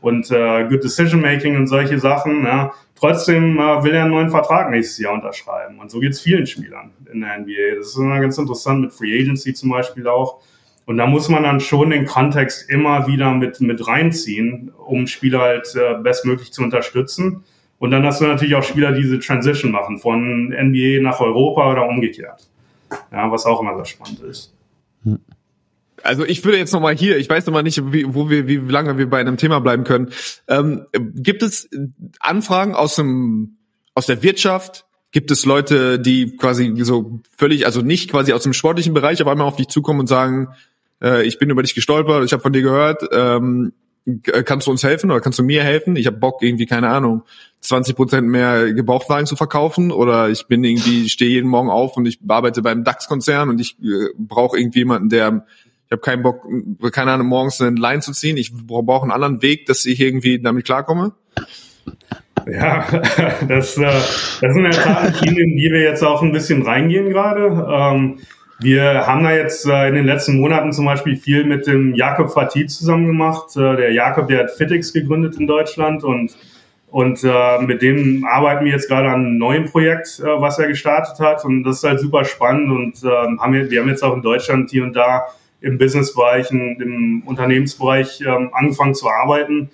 und äh, Good Decision Making und solche Sachen. Ja. Trotzdem äh, will er einen neuen Vertrag nächstes Jahr unterschreiben. Und so geht es vielen Spielern in der NBA. Das ist immer ganz interessant mit Free Agency zum Beispiel auch. Und da muss man dann schon den Kontext immer wieder mit, mit reinziehen, um Spieler halt äh, bestmöglich zu unterstützen. Und dann hast du natürlich auch Spieler, die diese Transition machen von NBA nach Europa oder umgekehrt. Ja, was auch immer sehr spannend ist. Also ich würde jetzt nochmal hier, ich weiß nochmal nicht, wie, wo wir, wie lange wir bei einem Thema bleiben können. Ähm, gibt es Anfragen aus dem, aus der Wirtschaft? Gibt es Leute, die quasi so völlig, also nicht quasi aus dem sportlichen Bereich, aber einmal auf dich zukommen und sagen, äh, ich bin über dich gestolpert, ich habe von dir gehört, ähm, kannst du uns helfen oder kannst du mir helfen? Ich habe Bock irgendwie, keine Ahnung, 20 Prozent mehr Gebrauchtwagen zu verkaufen oder ich bin irgendwie, stehe jeden Morgen auf und ich arbeite beim DAX-Konzern und ich äh, brauche irgendwie jemanden, der Ich habe keinen Bock, keine Ahnung, morgens einen Line zu ziehen. Ich brauche einen anderen Weg, dass ich irgendwie damit klarkomme. Ja, das, äh, das sind Tat Themen, in die wir jetzt auch ein bisschen reingehen gerade. Ähm, wir haben da jetzt äh, in den letzten Monaten zum Beispiel viel mit dem Jakob Fatih zusammen gemacht. Äh, der Jakob, der hat Fitix gegründet in Deutschland und, und äh, mit dem arbeiten wir jetzt gerade an einem neuen Projekt, äh, was er gestartet hat. Und das ist halt super spannend und äh, haben wir, wir haben jetzt auch in Deutschland hier und da im Businessbereich, im Unternehmensbereich äh, angefangen zu arbeiten.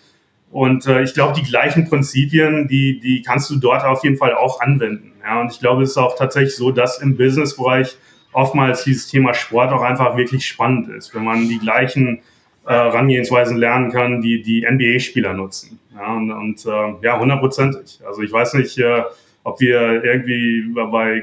Und äh, ich glaube, die gleichen Prinzipien, die, die kannst du dort auf jeden Fall auch anwenden. Ja, und ich glaube, es ist auch tatsächlich so, dass im Businessbereich oftmals dieses Thema Sport auch einfach wirklich spannend ist, wenn man die gleichen äh, Herangehensweisen lernen kann, die die NBA-Spieler nutzen. Ja, und, und äh, ja, hundertprozentig. Also ich weiß nicht, äh, ob wir irgendwie bei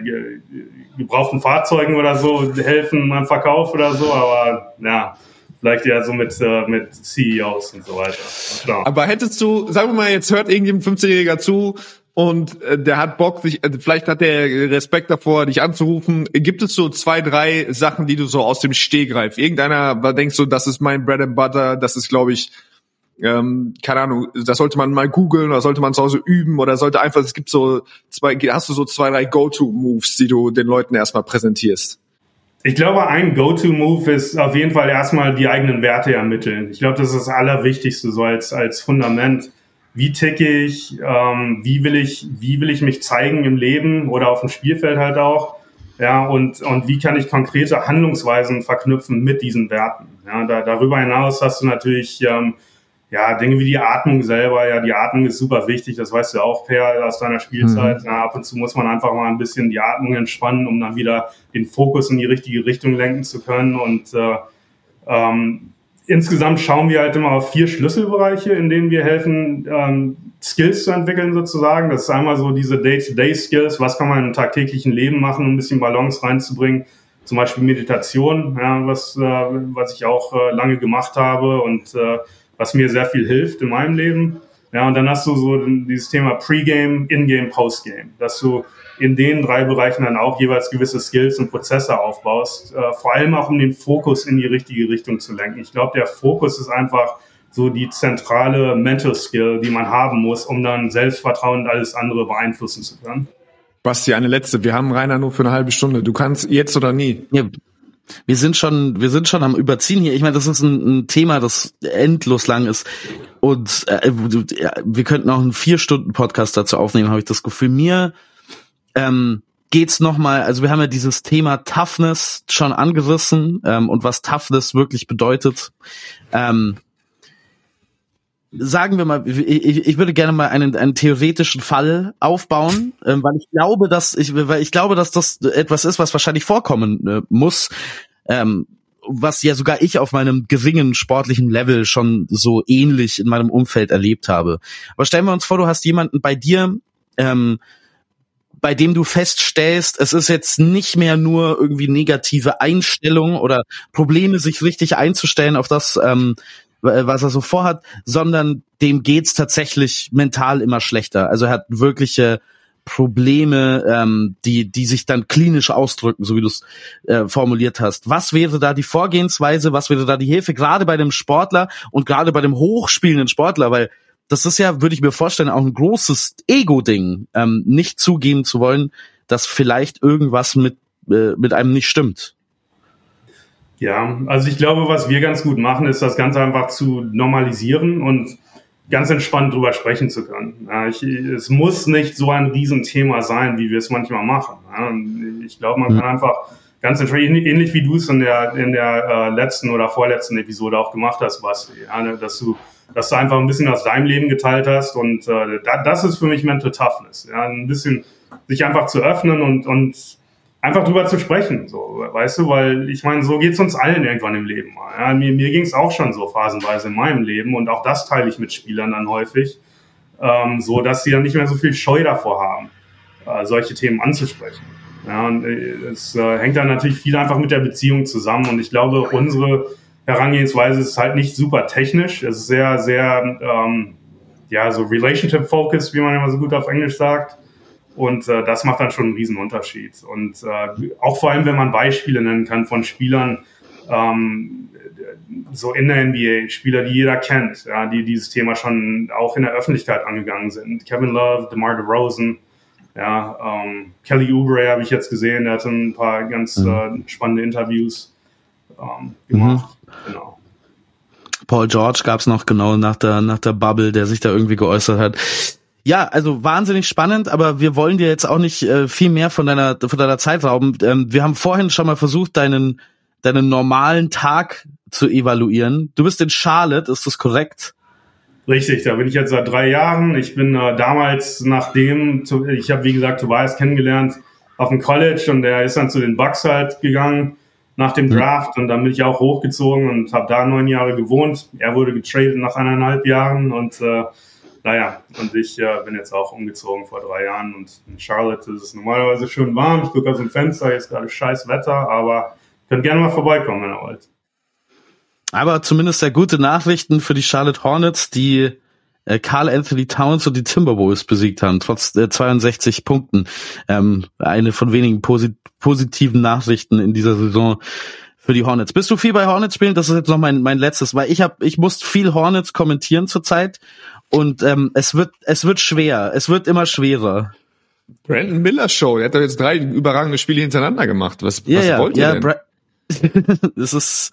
gebrauchten Fahrzeugen oder so helfen beim Verkauf oder so, aber ja, vielleicht ja so mit, äh, mit CEOs und so weiter. Klar. Aber hättest du, sagen wir mal, jetzt hört irgendjemand 15-Jähriger zu und äh, der hat Bock, sich, äh, vielleicht hat der Respekt davor, dich anzurufen. Gibt es so zwei, drei Sachen, die du so aus dem Stehgreif, irgendeiner, da denkst du, das ist mein Bread and Butter, das ist, glaube ich, ähm, keine Ahnung, das sollte man mal googeln oder sollte man zu Hause üben oder sollte einfach, es gibt so zwei, hast du so zwei, drei Go-To-Moves, die du den Leuten erstmal präsentierst? Ich glaube, ein Go-To-Move ist auf jeden Fall erstmal die eigenen Werte ermitteln. Ich glaube, das ist das Allerwichtigste, so als, als Fundament. Wie ticke ich? Ähm, wie will ich, wie will ich mich zeigen im Leben oder auf dem Spielfeld halt auch? Ja, und, und wie kann ich konkrete Handlungsweisen verknüpfen mit diesen Werten? Ja, da, darüber hinaus hast du natürlich, ähm, ja, Dinge wie die Atmung selber, ja, die Atmung ist super wichtig, das weißt du auch, Per, aus deiner Spielzeit. Mhm. Ja, ab und zu muss man einfach mal ein bisschen die Atmung entspannen, um dann wieder den Fokus in die richtige Richtung lenken zu können. Und äh, ähm, insgesamt schauen wir halt immer auf vier Schlüsselbereiche, in denen wir helfen, ähm, Skills zu entwickeln sozusagen. Das ist einmal so diese Day-to-Day-Skills, was kann man im tagtäglichen Leben machen, um ein bisschen Balance reinzubringen. Zum Beispiel Meditation, ja, was, äh, was ich auch äh, lange gemacht habe und äh, was mir sehr viel hilft in meinem Leben. Ja, und dann hast du so dieses Thema Pre-Game, In-Game, Post-Game, dass du in den drei Bereichen dann auch jeweils gewisse Skills und Prozesse aufbaust, äh, vor allem auch um den Fokus in die richtige Richtung zu lenken. Ich glaube, der Fokus ist einfach so die zentrale Mental Skill, die man haben muss, um dann Selbstvertrauen und alles andere beeinflussen zu können. Basti, eine letzte. Wir haben Rainer nur für eine halbe Stunde. Du kannst jetzt oder nie. Ja, wir sind schon, wir sind schon am Überziehen hier. Ich meine, das ist ein, ein Thema, das endlos lang ist. Und äh, wir könnten auch einen vier Stunden Podcast dazu aufnehmen, habe ich das Gefühl. Mir ähm, geht's noch mal. Also wir haben ja dieses Thema Toughness schon angerissen ähm, und was Toughness wirklich bedeutet. Ähm, sagen wir mal, ich, ich würde gerne mal einen, einen theoretischen Fall aufbauen, ähm, weil ich glaube, dass ich, weil ich glaube, dass das etwas ist, was wahrscheinlich vorkommen äh, muss, ähm, was ja sogar ich auf meinem geringen sportlichen Level schon so ähnlich in meinem Umfeld erlebt habe. Aber stellen wir uns vor, du hast jemanden bei dir, ähm, bei dem du feststellst, es ist jetzt nicht mehr nur irgendwie negative Einstellung oder Probleme, sich richtig einzustellen auf das, ähm, was er so vorhat, sondern dem geht's tatsächlich mental immer schlechter. Also er hat wirkliche Probleme, ähm, die, die sich dann klinisch ausdrücken, so wie du es äh, formuliert hast. Was wäre da die Vorgehensweise? Was wäre da die Hilfe? Gerade bei dem Sportler und gerade bei dem hochspielenden Sportler, weil das ist ja, würde ich mir vorstellen, auch ein großes Ego-Ding, ähm, nicht zugeben zu wollen, dass vielleicht irgendwas mit, äh, mit einem nicht stimmt. Ja, also ich glaube, was wir ganz gut machen, ist das Ganze einfach zu normalisieren und ganz entspannt drüber sprechen zu können. Ja, ich, es muss nicht so ein Riesenthema sein, wie wir es manchmal machen. Ja, ich glaube, man mhm. kann einfach ganz entspannt, ähnlich wie du es in der, in der äh, letzten oder vorletzten Episode auch gemacht hast, Basti, ja, ne, dass du dass du einfach ein bisschen aus deinem Leben geteilt hast und äh, das ist für mich Mental Toughness, ja, ein bisschen sich einfach zu öffnen und, und einfach drüber zu sprechen, so, weißt du, weil ich meine, so geht's uns allen irgendwann im Leben. Ja? Mir, mir ging's auch schon so phasenweise in meinem Leben und auch das teile ich mit Spielern dann häufig, ähm, so dass sie dann nicht mehr so viel Scheu davor haben, äh, solche Themen anzusprechen. Ja, und äh, es äh, hängt dann natürlich viel einfach mit der Beziehung zusammen und ich glaube, unsere Herangehensweise ist halt nicht super technisch, es ist sehr, sehr, ähm, ja, so relationship-focused, wie man immer so gut auf Englisch sagt. Und äh, das macht dann schon einen riesen Unterschied. Und äh, auch vor allem, wenn man Beispiele nennen kann von Spielern, ähm, so in der NBA, Spieler, die jeder kennt, ja, die dieses Thema schon auch in der Öffentlichkeit angegangen sind. Kevin Love, DeMar DeRozan, ja, ähm, Kelly Oubre habe ich jetzt gesehen, der hat ein paar ganz mhm. äh, spannende Interviews ähm, gemacht. Genau. Paul George gab es noch genau nach der nach der Bubble, der sich da irgendwie geäußert hat. Ja, also wahnsinnig spannend, aber wir wollen dir jetzt auch nicht äh, viel mehr von deiner von deiner Zeit rauben. Ähm, wir haben vorhin schon mal versucht, deinen deinen normalen Tag zu evaluieren. Du bist in Charlotte, ist das korrekt? Richtig, da bin ich jetzt seit drei Jahren. Ich bin äh, damals, nachdem, ich habe wie gesagt Tobias kennengelernt auf dem College und der ist dann zu den Bucks halt gegangen nach dem mhm. Draft und dann bin ich auch hochgezogen und habe da neun Jahre gewohnt. Er wurde getradet nach eineinhalb Jahren und äh, naja, und ich äh, bin jetzt auch umgezogen vor drei Jahren und in Charlotte ist es normalerweise schön warm. Ich gucke aus dem Fenster, jetzt gerade scheiß Wetter, aber könnt gerne mal vorbeikommen, wenn ihr wollt. Aber zumindest sehr gute Nachrichten für die Charlotte Hornets, die äh, Carl Anthony Towns und die Timberwolves besiegt haben, trotz äh, 62 Punkten. Ähm, eine von wenigen posit positiven Nachrichten in dieser Saison für die Hornets. Bist du viel bei Hornets spielen? Das ist jetzt noch mein, mein letztes, weil ich habe, ich muss viel Hornets kommentieren zurzeit und ähm, es wird, es wird schwer. Es wird immer schwerer. Brandon Miller Show, der hat doch jetzt drei überragende Spiele hintereinander gemacht. Was, ja, was wollt ihr ja, denn? Es ist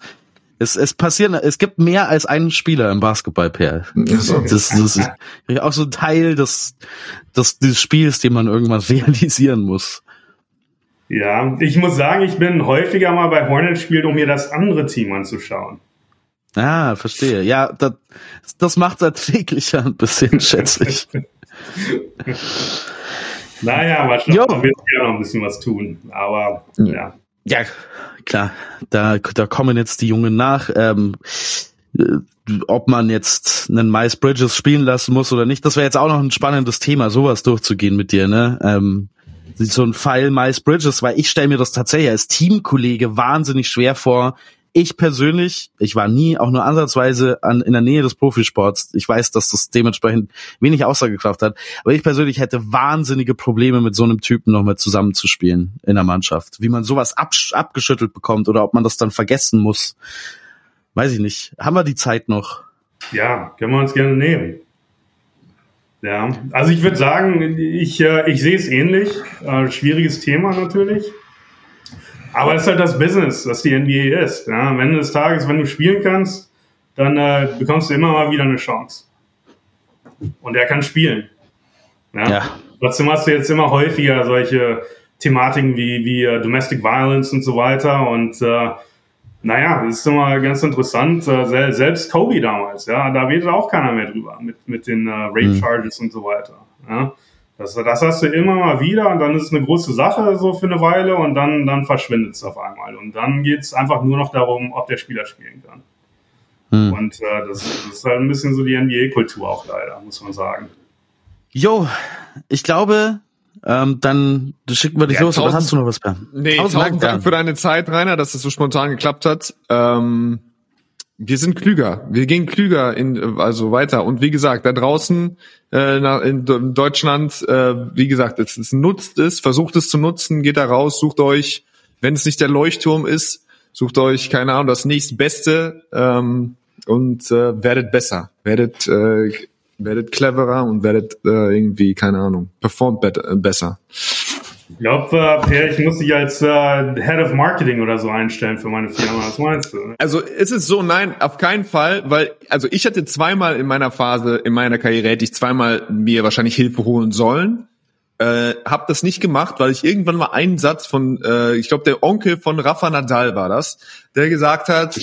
es, es passieren, es gibt mehr als einen Spieler im Basketball, Per. Das, das, das ist auch so ein Teil des, des, des Spiels, den man irgendwann realisieren muss. Ja, ich muss sagen, ich bin häufiger mal bei Hornet spielt, um mir das andere Team anzuschauen. Ah, verstehe. Ja, das, das macht erträglicher ein bisschen, schätze ich. naja, mal schauen, wir werden ja noch ein bisschen was tun. Aber ja. Ja, klar, da, da kommen jetzt die Jungen nach. Ähm, äh, ob man jetzt einen Miles Bridges spielen lassen muss oder nicht, das wäre jetzt auch noch ein spannendes Thema, sowas durchzugehen mit dir, ne? Ähm, so ein Pfeil Miles Bridges, weil ich stelle mir das tatsächlich als Teamkollege wahnsinnig schwer vor, ich persönlich, ich war nie auch nur ansatzweise an, in der Nähe des Profisports. Ich weiß, dass das dementsprechend wenig Aussagekraft hat. Aber ich persönlich hätte wahnsinnige Probleme mit so einem Typen nochmal zusammenzuspielen in der Mannschaft. Wie man sowas ab, abgeschüttelt bekommt oder ob man das dann vergessen muss. Weiß ich nicht. Haben wir die Zeit noch? Ja, können wir uns gerne nehmen. Ja, also ich würde sagen, ich, äh, ich sehe es ähnlich. Äh, schwieriges Thema natürlich. Aber es ist halt das Business, das die NBA ist. Ja, am Ende des Tages, wenn du spielen kannst, dann äh, bekommst du immer mal wieder eine Chance. Und er kann spielen. Ja? ja. Trotzdem hast du jetzt immer häufiger solche Thematiken wie, wie uh, Domestic Violence und so weiter. Und äh, naja, das ist immer ganz interessant. Äh, selbst Kobe damals, ja, da redet auch keiner mehr drüber mit, mit den äh, Rape mhm. Charges und so weiter. Ja? Das, das hast du immer mal wieder und dann ist es eine große Sache so für eine Weile und dann, dann verschwindet es auf einmal. Und dann geht es einfach nur noch darum, ob der Spieler spielen kann. Hm. Und äh, das, das, ist halt ein bisschen so die NBA-Kultur auch leider, muss man sagen. Jo, ich glaube, ähm, dann schicken wir dich ja, los, tausend, hast du noch was, Per? Nee, tausend, tausend Dank für deine Zeit, Rainer, dass es das so spontan geklappt hat. Ähm, wir sind klüger. Wir gehen klüger in, also weiter. Und wie gesagt, da draußen äh, in Deutschland, äh, wie gesagt, es, es nutzt es, versucht es zu nutzen, geht da raus, sucht euch, wenn es nicht der Leuchtturm ist, sucht euch, keine Ahnung, das nächstbeste ähm, und äh, werdet besser. Werdet, äh, werdet cleverer und werdet äh, irgendwie, keine Ahnung, performt besser. Ich glaube, äh, ich muss dich als äh, Head of Marketing oder so einstellen für meine Firma. Was meinst du? Also ist es so, nein, auf keinen Fall, weil, also ich hatte zweimal in meiner Phase, in meiner Karriere, hätte ich zweimal mir wahrscheinlich Hilfe holen sollen. Äh, hab das nicht gemacht, weil ich irgendwann mal einen Satz von, äh, ich glaube, der Onkel von Rafa Nadal war das, der gesagt hat,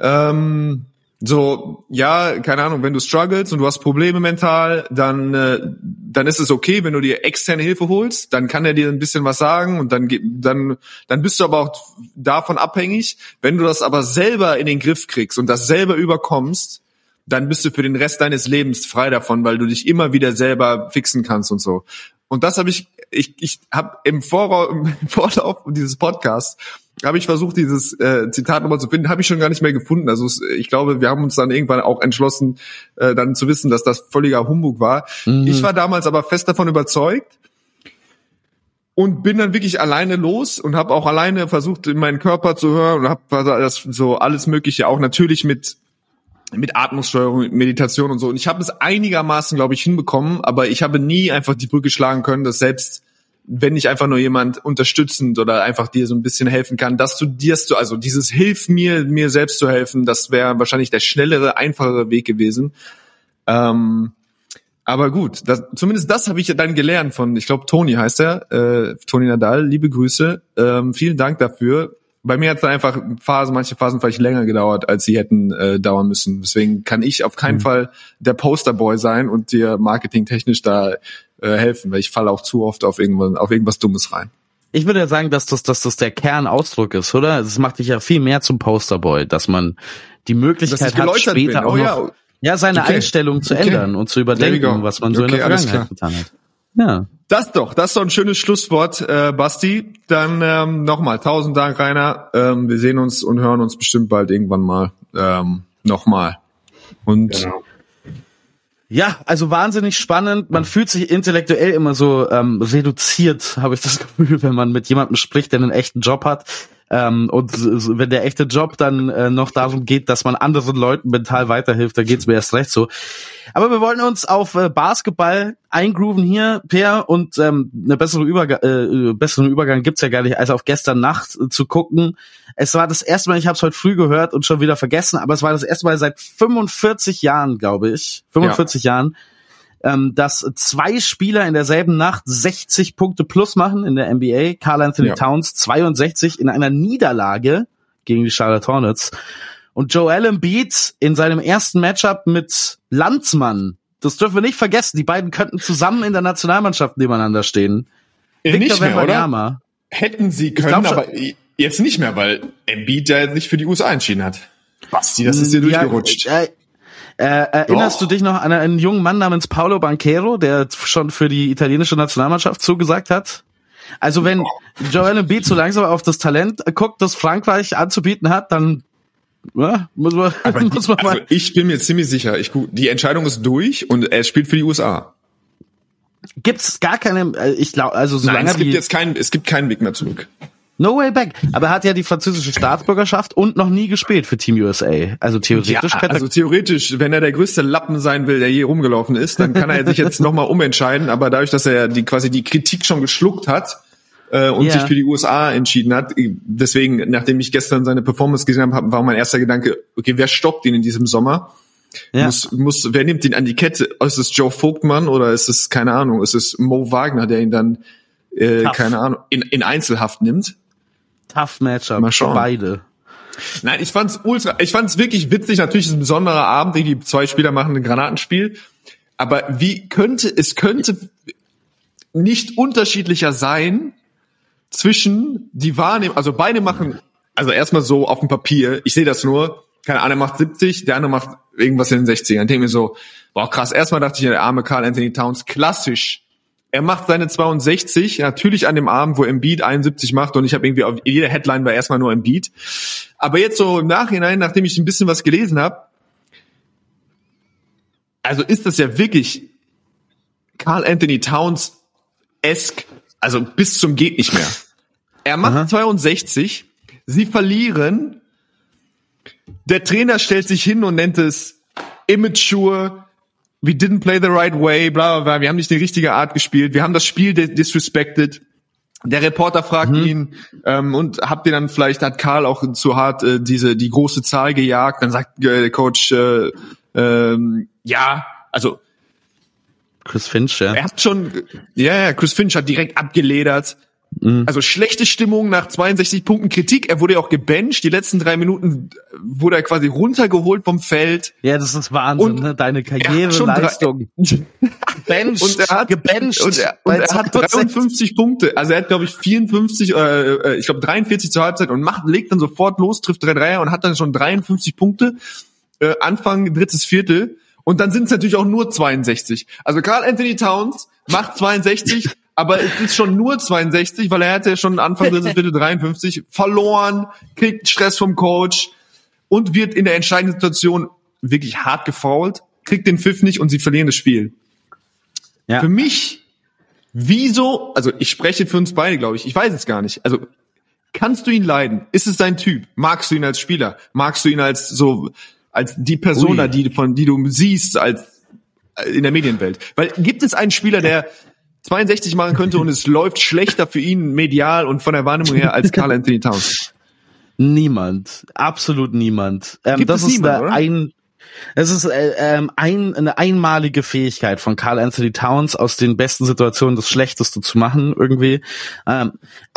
ähm, so, ja, keine Ahnung, wenn du struggles und du hast Probleme mental, dann, äh, dann ist es okay, wenn du dir externe Hilfe holst, dann kann er dir ein bisschen was sagen und dann, dann, dann bist du aber auch davon abhängig. Wenn du das aber selber in den Griff kriegst und das selber überkommst, dann bist du für den Rest deines Lebens frei davon, weil du dich immer wieder selber fixen kannst und so. Und das habe ich, ich, ich habe im, im Vorlauf dieses Podcasts habe ich versucht, dieses äh, Zitat nochmal zu finden, habe ich schon gar nicht mehr gefunden. Also ich glaube, wir haben uns dann irgendwann auch entschlossen, äh, dann zu wissen, dass das völliger Humbug war. Mhm. Ich war damals aber fest davon überzeugt, und bin dann wirklich alleine los und habe auch alleine versucht, in meinen Körper zu hören und habe das so alles Mögliche auch natürlich mit mit Atmungssteuerung, mit Meditation und so. Und ich habe es einigermaßen, glaube ich, hinbekommen, aber ich habe nie einfach die Brücke schlagen können, dass selbst wenn ich einfach nur jemand unterstützend oder einfach dir so ein bisschen helfen kann, dass du dir, also dieses Hilf mir, mir selbst zu helfen, das wäre wahrscheinlich der schnellere, einfachere Weg gewesen. Ähm, aber gut, das, zumindest das habe ich ja dann gelernt von, ich glaube, Toni heißt er, äh, Toni Nadal, liebe Grüße. Ähm, vielen Dank dafür. Bei mir hat es dann einfach Phasen, manche Phasen vielleicht länger gedauert, als sie hätten äh, dauern müssen. Deswegen kann ich auf keinen mhm. Fall der Posterboy sein und dir marketingtechnisch da äh, helfen, weil ich falle auch zu oft auf irgendwas, auf irgendwas Dummes rein. Ich würde ja sagen, dass das, dass das der Kernausdruck ist, oder? Es macht dich ja viel mehr zum Posterboy, dass man die Möglichkeit hat, später auch oh, noch, ja. ja. seine okay. Einstellung zu okay. ändern und zu überdenken, was man so okay, in der Vergangenheit getan hat. Ja. Das doch, das ist doch ein schönes Schlusswort, äh, Basti. Dann ähm, nochmal tausend Dank, Rainer. Ähm, wir sehen uns und hören uns bestimmt bald irgendwann mal ähm, nochmal. Und genau. Ja, also wahnsinnig spannend. Man fühlt sich intellektuell immer so ähm, reduziert, habe ich das Gefühl, wenn man mit jemandem spricht, der einen echten Job hat. Ähm, und wenn der echte Job dann äh, noch darum geht, dass man anderen Leuten mental weiterhilft, dann geht's mir erst recht so. Aber wir wollen uns auf äh, Basketball eingrooven hier, Per, und ähm, eine bessere Überga äh, besseren Übergang gibt's ja gar nicht, als auf gestern Nacht äh, zu gucken. Es war das erste Mal, ich habe es heute früh gehört und schon wieder vergessen, aber es war das erste Mal seit 45 Jahren, glaube ich, 45 ja. Jahren, ähm, dass zwei Spieler in derselben Nacht 60 Punkte plus machen in der NBA. Carl Anthony ja. Towns 62 in einer Niederlage gegen die Charlotte Hornets. Und Joel Embiid in seinem ersten Matchup mit Landsmann. Das dürfen wir nicht vergessen. Die beiden könnten zusammen in der Nationalmannschaft nebeneinander stehen. Äh, Victor nicht mehr, oder? Hätten sie können, aber jetzt nicht mehr, weil Embiid ja nicht für die USA entschieden hat. Basti, das ist dir ja, durchgerutscht. Äh, äh, erinnerst Doch. du dich noch an einen jungen Mann namens Paolo Banquero, der schon für die italienische Nationalmannschaft zugesagt hat? Also wenn Joel Embiid so langsam auf das Talent guckt, das Frankreich anzubieten hat, dann ja, muss man, muss man mal. Also ich bin mir ziemlich sicher, ich, die Entscheidung ist durch und er spielt für die USA. Gibt's gar keine, äh, ich glaube, also solange Nein, es gibt jetzt keinen, es gibt keinen Weg mehr zurück. No way back. Aber er hat ja die französische Staatsbürgerschaft und noch nie gespielt für Team USA. Also theoretisch ja, Also theoretisch, wenn er der größte Lappen sein will, der je rumgelaufen ist, dann kann er sich jetzt nochmal umentscheiden. Aber dadurch, dass er die quasi die Kritik schon geschluckt hat äh, und ja. sich für die USA entschieden hat, deswegen, nachdem ich gestern seine Performance gesehen habe, war mein erster Gedanke, okay, wer stoppt ihn in diesem Sommer? Ja. Muss, muss, wer nimmt ihn an die Kette? Ist es Joe Vogtmann oder ist es, keine Ahnung, ist es Mo Wagner, der ihn dann, äh, keine Ahnung, in, in Einzelhaft nimmt? Tough Matchup Mal schauen. beide. Nein, ich fand's ultra, ich fand's wirklich witzig. Natürlich ist es ein besonderer Abend, die zwei Spieler machen ein Granatenspiel. Aber wie könnte, es könnte nicht unterschiedlicher sein zwischen die Wahrnehmung, also beide machen, also erstmal so auf dem Papier, ich sehe das nur, keine Ahnung, macht 70, der andere macht irgendwas in den 60ern. Ich denke mir so, boah krass, erstmal dachte ich, der arme Carl Anthony Towns, klassisch er macht seine 62, natürlich an dem Abend, wo Embiid 71 macht und ich habe irgendwie auf jeder Headline war erstmal nur Embiid. Aber jetzt so im Nachhinein, nachdem ich ein bisschen was gelesen habe, also ist das ja wirklich Carl Anthony Towns esk, also bis zum geht nicht mehr. Er macht Aha. 62, sie verlieren, der Trainer stellt sich hin und nennt es immature, we didn't play the right way, bla, bla, bla, wir haben nicht die richtige Art gespielt, wir haben das Spiel disrespected. Der Reporter fragt mhm. ihn ähm, und habt ihr dann vielleicht hat Karl auch zu hart äh, diese die große Zahl gejagt. Dann sagt äh, der Coach äh, ähm, ja, also Chris Finch, ja. Er hat schon, ja, ja, Chris Finch hat direkt abgeledert. Mhm. Also schlechte Stimmung nach 62 Punkten Kritik. Er wurde ja auch gebencht. Die letzten drei Minuten wurde er quasi runtergeholt vom Feld. Ja, das ist Wahnsinn, und ne? Deine Karriereleistung. Bencht, und er hat gebencht. Und er, und er hat 53 Punkte. Also er hat, glaube ich, 54, äh, ich glaube 43 zur Halbzeit und macht, legt dann sofort los, trifft drei Dreier und hat dann schon 53 Punkte. Äh, Anfang drittes Viertel. Und dann sind es natürlich auch nur 62. Also Carl Anthony Towns macht 62 aber es ist schon nur 62, weil er hatte schon Anfang des Viertel 53 verloren, kriegt Stress vom Coach und wird in der entscheidenden Situation wirklich hart gefault, kriegt den Pfiff nicht und sie verlieren das Spiel. Ja. Für mich Wieso, also ich spreche für uns beide, glaube ich, ich weiß es gar nicht. Also kannst du ihn leiden? Ist es dein Typ? Magst du ihn als Spieler? Magst du ihn als so als die Persona, Ui. die von die du siehst als äh, in der Medienwelt? Weil gibt es einen Spieler, der 62 machen könnte und es läuft schlechter für ihn medial und von der Wahrnehmung her als Carl Anthony Towns? Niemand, absolut niemand. Ähm, Gibt das es ist niemand, ein, es ist äh, ähm, ein, eine einmalige Fähigkeit von Carl Anthony Towns, aus den besten Situationen das Schlechteste zu machen irgendwie. Ähm,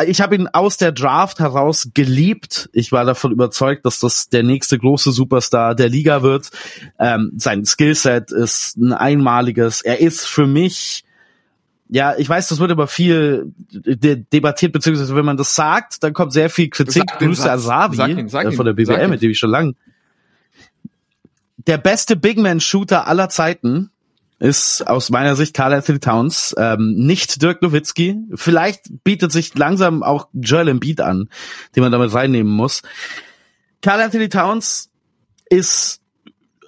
ich habe ihn aus der Draft heraus geliebt. Ich war davon überzeugt, dass das der nächste große Superstar der Liga wird. Ähm, sein Skillset ist ein einmaliges. Er ist für mich ja, ich weiß, das wird aber viel de debattiert, beziehungsweise wenn man das sagt, dann kommt sehr viel Kritik. Sag Grüße. Asavi sag äh, von der ihn. mit dem ich schon lange. Der beste Big Man Shooter aller Zeiten ist aus meiner Sicht Carl Anthony Towns, ähm, nicht Dirk Nowitzki. Vielleicht bietet sich langsam auch Joel Embiid an, den man damit reinnehmen muss. Carl Anthony Towns ist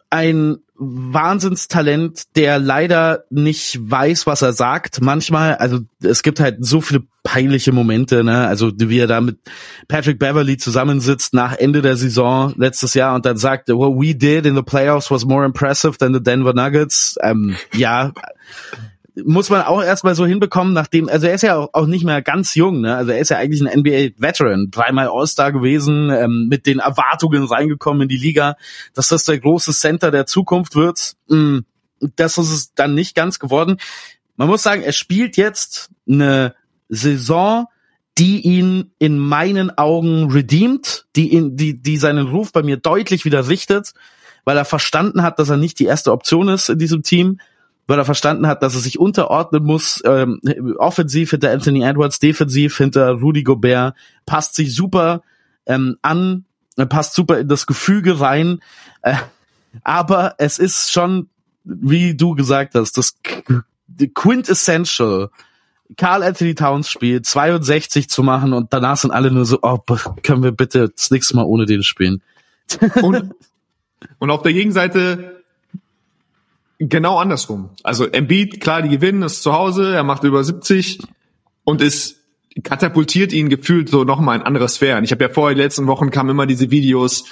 ein Wahnsinnstalent, der leider nicht weiß, was er sagt. Manchmal, also es gibt halt so viele peinliche Momente, ne? Also wie er da mit Patrick Beverly zusammensitzt nach Ende der Saison letztes Jahr und dann sagt, what we did in the playoffs was more impressive than the Denver Nuggets. Ähm, ja, muss man auch erstmal so hinbekommen, nachdem, also er ist ja auch, nicht mehr ganz jung, ne? Also er ist ja eigentlich ein NBA-Veteran, dreimal All-Star gewesen, ähm, mit den Erwartungen reingekommen in die Liga, dass das der große Center der Zukunft wird. Mm, Das ist es dann nicht ganz geworden. Man muss sagen, er spielt jetzt eine Saison, die ihn in meinen Augen redeemt, die ihn, die, die seinen Ruf bei mir deutlich wieder richtet, weil er verstanden hat, dass er nicht die erste Option ist in diesem Team, weil er verstanden hat, dass er sich unterordnen muss, ähm, offensiv hinter Anthony Edwards, defensiv hinter Rudy Gobert, passt sich super ähm, an, äh, passt super in das Gefüge rein, äh, aber es ist schon, wie du gesagt hast, das Quintessential. Carl Anthony Towns Spiel 62 zu machen und danach sind alle nur so, oh, können wir bitte das nächste Mal ohne den spielen. Und, und auf der Gegenseite genau andersrum. Also Embiid, klar, die gewinnen, ist zu Hause, er macht über 70 und ist katapultiert ihn gefühlt so nochmal in andere Sphären. Ich habe ja vorher, die letzten Wochen kamen immer diese Videos,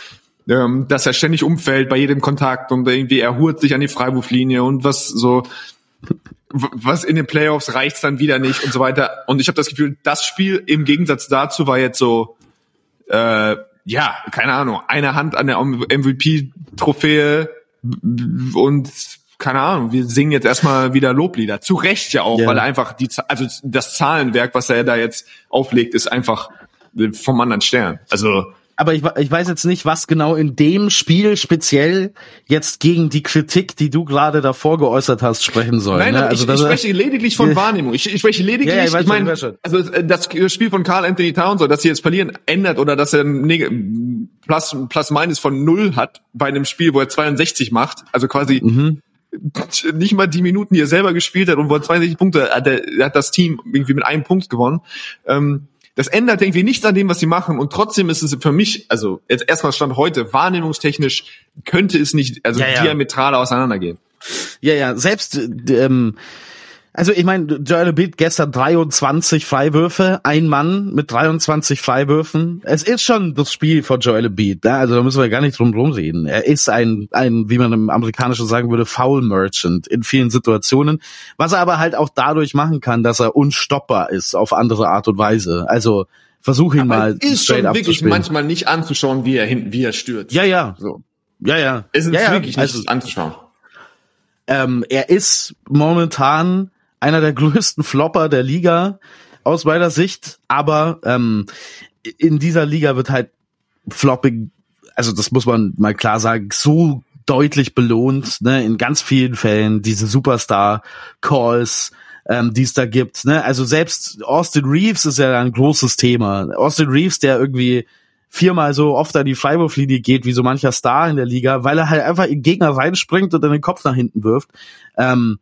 ähm, dass er ständig umfällt bei jedem Kontakt und irgendwie er hurt sich an die Freiwurflinie und was so was in den Playoffs reicht's dann wieder nicht und so weiter. Und ich habe das Gefühl, das Spiel im Gegensatz dazu war jetzt so äh, ja, keine Ahnung, eine Hand an der MVP-Trophäe und keine Ahnung, wir singen jetzt erstmal wieder Loblieder. Zu Recht ja auch, Ja. weil einfach die, also das Zahlenwerk, was er da jetzt auflegt, ist einfach vom anderen Stern. Also Aber ich, ich weiß jetzt nicht, was genau in dem Spiel speziell jetzt gegen die Kritik, die du gerade davor geäußert hast, sprechen soll. Nein, ne? also ich, ich spreche lediglich von Wahrnehmung. Ich, ich spreche lediglich, Ja, ja, ich ich meine, also äh, das Spiel von Carl Anthony Towns, dass sie jetzt verlieren, ändert oder dass er ein Plus, Plus Minus von null hat bei einem Spiel, wo er 62 macht, also quasi Mhm. Nicht mal die Minuten, die er selber gespielt hat und wo er 62 Punkte, hat, er, er hat das Team irgendwie mit einem Punkt gewonnen. Ähm, das ändert irgendwie nichts an dem, was sie machen und trotzdem ist es für mich, also jetzt erstmal Stand heute, wahrnehmungstechnisch könnte es nicht, also Ja, ja. diametral auseinandergehen. Ja, ja, selbst äh, ähm, also ich meine, Joel Embiid gestern 23 Freiwürfe, ein Mann mit 23 Freiwürfen. Es ist schon das Spiel von Joel Embiid, ne? also da müssen wir gar nicht drum drum reden. Er ist ein, ein, wie man im Amerikanischen sagen würde, Foul Merchant in vielen Situationen, was er aber halt auch dadurch machen kann, dass er unstoppbar ist auf andere Art und Weise. Also versuch ihn mal es ist schon wirklich manchmal nicht anzuschauen, wie er hinten, wie er stürzt. Ja, ja, So. ja, ja. Es ist ja, ja. wirklich also, nicht anzuschauen. ähm, er ist momentan einer der größten Flopper der Liga aus meiner Sicht, aber ähm, in dieser Liga wird halt Flopping, also das muss man mal klar sagen, so deutlich belohnt, ne, in ganz vielen Fällen, diese Superstar-Calls, ähm, die es da gibt, ne, also selbst Austin Reeves ist ja ein großes Thema. Austin Reeves, der irgendwie viermal so oft an die Freiwurflinie geht wie so mancher Star in der Liga, weil er halt einfach in Gegner reinspringt und dann den Kopf nach hinten wirft. Ähm,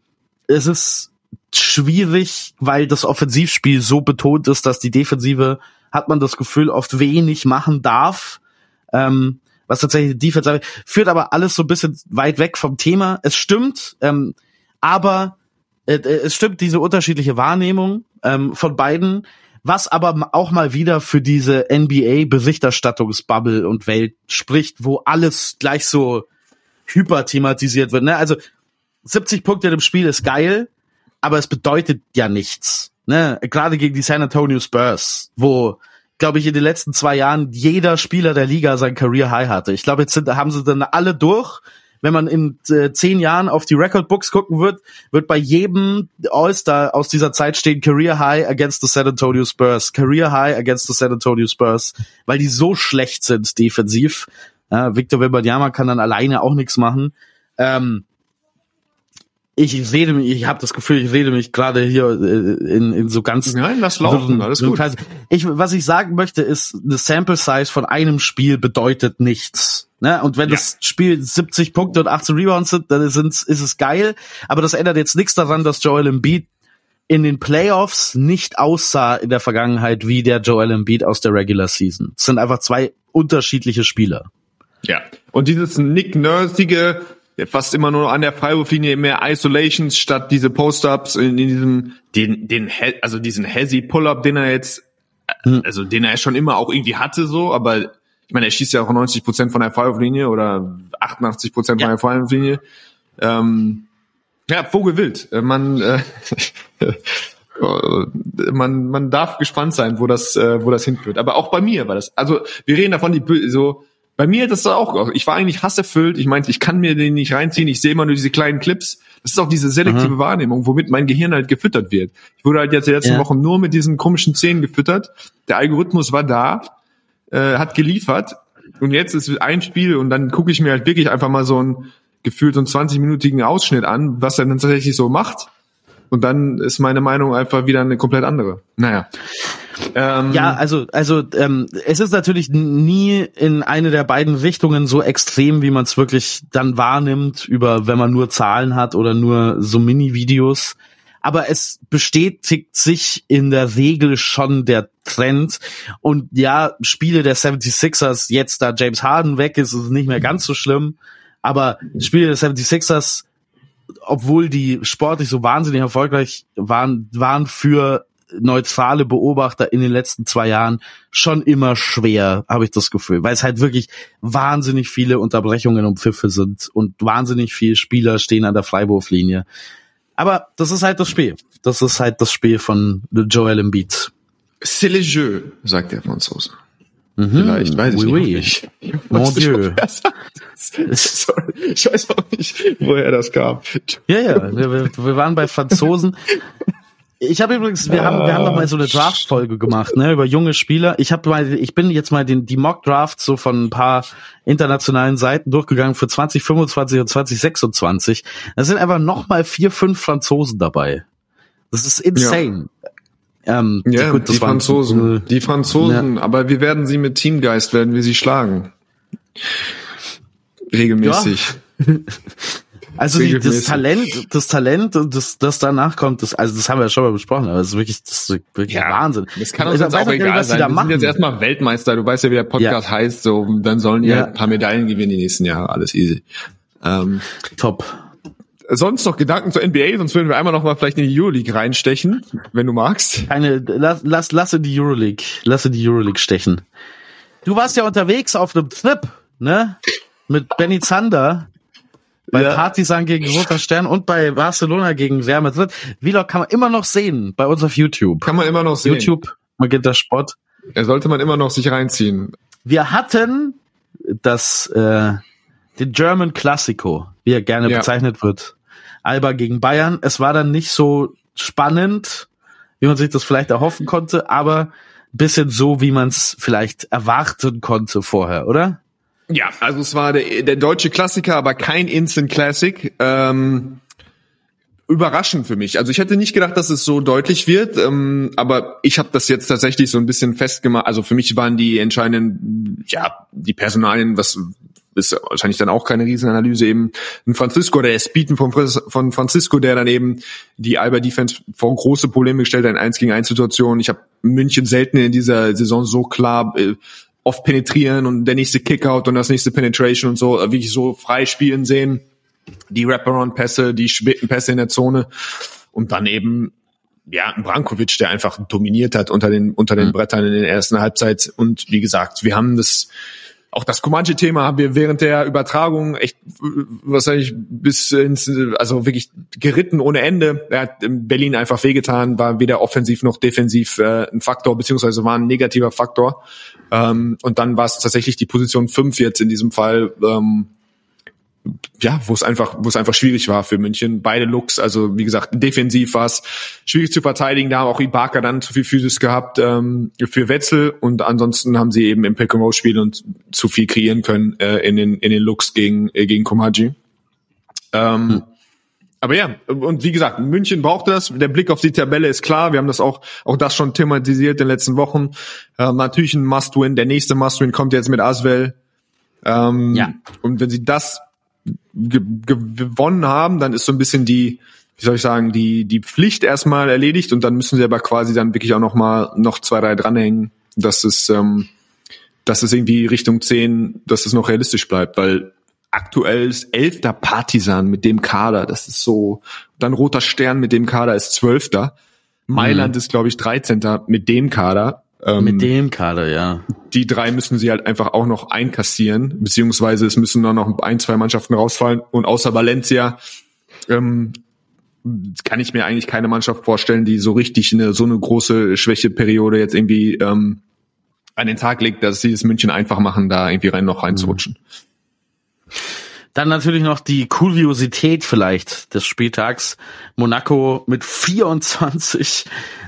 es ist schwierig, weil das Offensivspiel so betont ist, dass die Defensive, hat man das Gefühl, oft wenig machen darf. Ähm, was tatsächlich die Defense führt aber alles so ein bisschen weit weg vom Thema. Es stimmt, ähm, aber äh, äh, es stimmt diese unterschiedliche Wahrnehmung ähm, von beiden, was aber auch mal wieder für diese NBA-Berichterstattungsbubble und Welt spricht, wo alles gleich so hyper thematisiert wird. Ne? Also 70 Punkte im Spiel ist geil, aber es bedeutet ja nichts. Ne? Gerade gegen die San Antonio Spurs, wo glaube ich, in den letzten zwei Jahren jeder Spieler der Liga sein Career High hatte. Ich glaube, jetzt sind, haben sie dann alle durch. Wenn man in äh, zehn Jahren auf die Record Books gucken wird, wird bei jedem All-Star aus dieser Zeit stehen Career High against the San Antonio Spurs, Career High against the San Antonio Spurs, weil die so schlecht sind defensiv. Ja, Victor Wembanyama kann dann alleine auch nichts machen. Ähm, ich rede mich, ich habe das Gefühl, ich rede mich gerade hier äh, in, in so ganz Nein, lass laufen, alles gut. Ich, was ich sagen möchte, ist, eine Sample Size von einem Spiel bedeutet nichts. Ne? Und wenn Ja. das Spiel 70 Punkte und 18 Rebounds sind, dann ist, ist es geil. Aber das ändert jetzt nichts daran, dass Joel Embiid in den Playoffs nicht aussah in der Vergangenheit wie der Joel Embiid aus der Regular Season. Es sind einfach zwei unterschiedliche Spieler. Ja. Und dieses Nick Nursige, fast immer nur an der Freiwurflinie mehr Isolations statt diese Post-ups in, in diesem, den, den, also diesen Hezzy Pull-up, den er jetzt, Hm. also den er schon immer auch irgendwie hatte, so, aber ich meine, er schießt ja auch 90 Prozent von der Freiwurflinie oder 88 Prozent von Ja. der Freiwurflinie. Ähm, ja, Vogelwild. Äh, Man, äh, man, man darf gespannt sein, wo das, äh, wo das hinführt. Aber auch bei mir war das. Also wir reden davon, die so bei mir das ist auch. Ich war eigentlich hasserfüllt. Ich meinte, ich kann mir den nicht reinziehen. Ich sehe immer nur diese kleinen Clips. Das ist auch diese selektive Wahrnehmung, womit mein Gehirn halt gefüttert wird. Ich wurde halt jetzt die letzten Ja. Wochen nur mit diesen komischen Szenen gefüttert. Der Algorithmus war da, äh, hat geliefert. Und jetzt ist ein Spiel und dann gucke ich mir halt wirklich einfach mal so einen gefühlt so einen 20-minütigen Ausschnitt an, was er dann tatsächlich so macht. Und dann ist meine Meinung einfach wieder eine komplett andere. Naja. Ähm, Ja, also, also ähm, es ist natürlich nie in eine der beiden Richtungen so extrem, wie man es wirklich dann wahrnimmt, über wenn man nur Zahlen hat oder nur so Mini-Videos. Aber es bestätigt sich in der Regel schon der Trend. Und ja, Spiele der 76ers, jetzt da James Harden weg ist, ist nicht mehr ganz so schlimm. Aber Spiele der 76ers, obwohl die sportlich so wahnsinnig erfolgreich waren, waren für neutrale Beobachter in den letzten zwei Jahren schon immer schwer, habe ich das Gefühl, weil es halt wirklich wahnsinnig viele Unterbrechungen und Pfiffe sind und wahnsinnig viele Spieler stehen an der Freiwurflinie. Aber das ist halt das Spiel. Das ist halt das Spiel von Joel Embiid. C'est le jeu, sagt der Franzose. Vielleicht, weiß ich Oui, oui. nicht. Ich Mon nicht, Dieu. Sorry, ich weiß auch nicht, woher das kam. Ja, ja, wir, wir waren bei Franzosen. Ich habe übrigens, wir haben, wir haben noch mal so eine Draft-Folge gemacht, ne, über junge Spieler. Ich habe mal, ich bin jetzt mal den, die Mock-Drafts so von ein paar internationalen Seiten durchgegangen für 2025 und 2026. Da sind einfach noch mal vier, fünf Franzosen dabei. Das ist insane. Ähm, Ja, gut, das die waren- Franzosen. Die Franzosen, aber wir werden sie mit Teamgeist, werden wir sie schlagen. Regelmäßig. Also die, das. Talent, das Talent das, das danach kommt, das, also das haben wir ja schon mal besprochen, aber das ist wirklich, das ist wirklich Ja, Wahnsinn. Das kann uns Ich jetzt auch gar nicht, egal was sein. da Wir sind machen. jetzt erstmal Weltmeister. Du weißt ja, wie der Podcast heißt. So, dann sollen die Ja. halt ein paar Medaillen gewinnen die nächsten Jahre. Alles easy. Ähm, Top. sonst noch Gedanken zur NBA? Sonst würden wir einmal noch mal vielleicht in die Euroleague reinstechen, wenn du magst. Keine, lass, lass, lasse die Euroleague, lasse die Euroleague stechen. Du warst ja unterwegs auf einem Trip, ne? Mit Benny Zander. Bei Ja. Partisan gegen Roter Stern und bei Barcelona gegen Real Madrid. Vlog kann man immer noch sehen bei uns auf YouTube. Kann man immer noch sehen. YouTube, Magenta Sport. Er sollte man immer noch sich reinziehen. Wir hatten das, äh, den German Classico, wie er gerne Ja. bezeichnet wird. Alba gegen Bayern. Es war dann nicht so spannend, wie man sich das vielleicht erhoffen konnte, aber ein bisschen so, wie man es vielleicht erwarten konnte vorher, oder? Ja, also es war der, der deutsche Klassiker, aber kein Instant Classic. Ähm, überraschend für mich. Also ich hätte nicht gedacht, dass es so deutlich wird, ähm, aber ich habe das jetzt tatsächlich so ein bisschen festgemacht. Also für mich waren die entscheidenden, ja, die Personalien, was ist wahrscheinlich dann auch keine Riesenanalyse eben. Ein Francisco, der Speeden von, von Francisco, der dann eben die Alba Defense vor große Probleme gestellt hat in 1 gegen 1 Situationen. Ich habe München selten in dieser Saison so klar äh, oft penetrieren und der nächste Kickout und das nächste Penetration und so, äh, wirklich so frei spielen sehen. Die Wraparound-Pässe, die späten Pässe in der Zone. Und dann eben ja, Brankovic, der einfach dominiert hat unter den, unter den mhm. Brettern in der ersten Halbzeit. Und wie gesagt, wir haben das, auch das Comanche-Thema haben wir während der Übertragung echt wahrscheinlich bis ins, also wirklich geritten ohne Ende. Er hat in Berlin einfach wehgetan, war weder offensiv noch defensiv äh, ein Faktor, beziehungsweise war ein negativer Faktor. Ähm, und dann war es tatsächlich die Position 5 jetzt in diesem Fall, ähm, ja, wo es einfach, wo es einfach schwierig war für München. Beide Looks, also wie gesagt, defensiv war es schwierig zu verteidigen. Da haben auch Ibaka dann zu viel Physis gehabt ähm, für Wetzel und ansonsten haben sie eben im Pick and Roll Spiel und zu viel kreieren können äh, in den in den Looks gegen äh, gegen Komaji. Ähm, hm. Aber ja, und wie gesagt, München braucht das. Der Blick auf die Tabelle ist klar. Wir haben das auch, auch das schon thematisiert in den letzten Wochen. Ähm, natürlich ein Must-Win. Der nächste Must-Win kommt jetzt mit Aswell. Ähm, ja. Und wenn sie das ge gewonnen haben, dann ist so ein bisschen die, wie soll ich sagen, die, die Pflicht erstmal erledigt und dann müssen sie aber quasi dann wirklich auch noch mal noch zwei, drei dranhängen, dass es, ähm, dass es irgendwie Richtung zehn, dass es noch realistisch bleibt, weil aktuell ist elfter Partisan mit dem Kader, das ist so, dann Roter Stern mit dem Kader ist zwölfter. Mailand mhm. ist, glaube ich, 13. mit dem Kader. Ähm, Mit dem Kader, ja. Die drei müssen sie halt einfach auch noch einkassieren, beziehungsweise es müssen dann noch ein, zwei Mannschaften rausfallen. Und außer Valencia ähm, kann ich mir eigentlich keine Mannschaft vorstellen, die so richtig eine so eine große Schwächeperiode jetzt irgendwie ähm, an den Tag legt, dass sie es München einfach machen, da irgendwie rein noch reinzurutschen. Dann natürlich noch die Kuriosität vielleicht des Spieltags. Monaco mit 24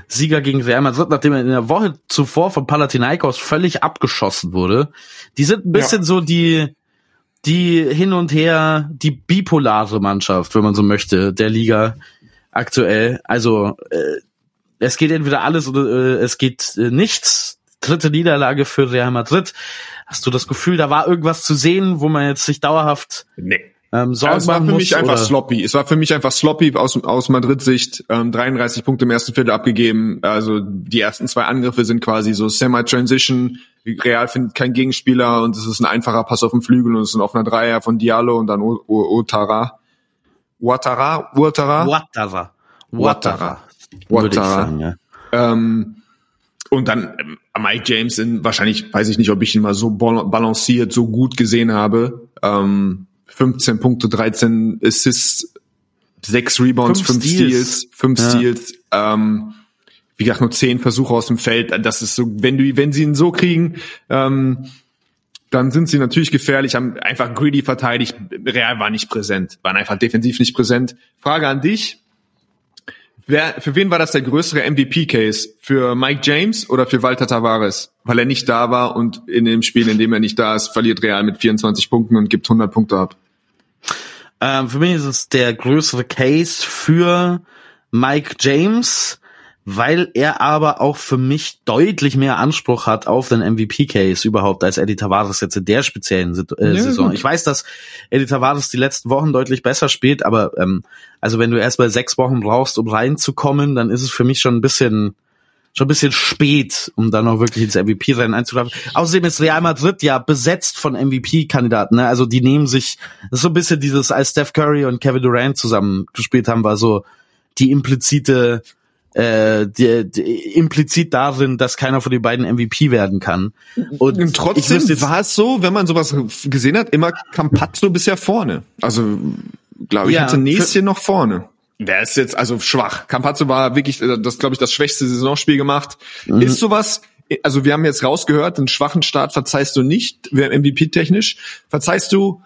Sieger gegen Real Madrid, nachdem er in der Woche zuvor von Palatinaios völlig abgeschossen wurde. Die sind ein bisschen ja. so die, die hin und her, die bipolare Mannschaft, wenn man so möchte, der Liga aktuell. Also äh, es geht entweder alles oder äh, es geht äh, nichts. Dritte Niederlage für Real Madrid. Hast du das Gefühl, da war irgendwas zu sehen, wo man jetzt sich dauerhaft nee ähm, Sorgen ja, es war für mich einfach oder? sloppy. Es war für mich einfach sloppy aus, aus Madrid-Sicht. Ähm, 33 Punkte im ersten Viertel abgegeben. Also die ersten zwei Angriffe sind quasi so Semi-Transition. Real findet kein Gegenspieler und es ist ein einfacher Pass auf den Flügel und es ist ein offener Dreier von Diallo und dann Otara. Ouattara? Ouattara? Ouattara. Ouattara. Ouattara. Ja. Ähm, und dann ähm, Mike James in, wahrscheinlich, weiß ich nicht, ob ich ihn mal so balanciert, so gut gesehen habe. Ähm, 15 Punkte, 13 Assists, 6 Rebounds, 5 Steals, 5 ja. Steals, ähm, wie gesagt, nur 10 Versuche aus dem Feld. Das ist so, wenn du, wenn sie ihn so kriegen, ähm, dann sind sie natürlich gefährlich, haben einfach greedy verteidigt. Real war nicht präsent, waren einfach defensiv nicht präsent. Frage an dich. Wer, für wen war das der größere MVP-Case? Für Mike James oder für Walter Tavares? Weil er nicht da war und in dem Spiel, in dem er nicht da ist, verliert Real mit 24 Punkten und gibt 100 Punkte ab. Ähm, für mich ist es der größere Case für Mike James, weil er aber auch für mich deutlich mehr Anspruch hat auf den MVP-Case überhaupt als Eddie Tavares jetzt in der speziellen äh, ja, Saison. Gut. Ich weiß, dass Eddie Tavares die letzten Wochen deutlich besser spielt, aber ähm, also wenn du erst mal sechs Wochen brauchst, um reinzukommen, dann ist es für mich schon ein bisschen schon ein bisschen spät, um dann noch wirklich ins MVP-Rennen einzulaufen. Außerdem ist Real Madrid ja besetzt von MVP-Kandidaten. Ne? Also die nehmen sich, das ist so ein bisschen dieses, als Steph Curry und Kevin Durant zusammen gespielt haben, war so die implizite, äh, die, die, implizit darin, dass keiner von den beiden MVP werden kann. Und, und trotzdem war es so, wenn man sowas gesehen hat, immer Campazzo bisher vorne. Also glaube ich, ja, hatte Näschen noch vorne. Der ist jetzt also schwach. Campazzo war wirklich, äh, das glaube ich, das schwächste Saisonspiel gemacht. Mhm. Ist sowas, also wir haben jetzt rausgehört, einen schwachen Start verzeihst du nicht, MVP-technisch. Verzeihst du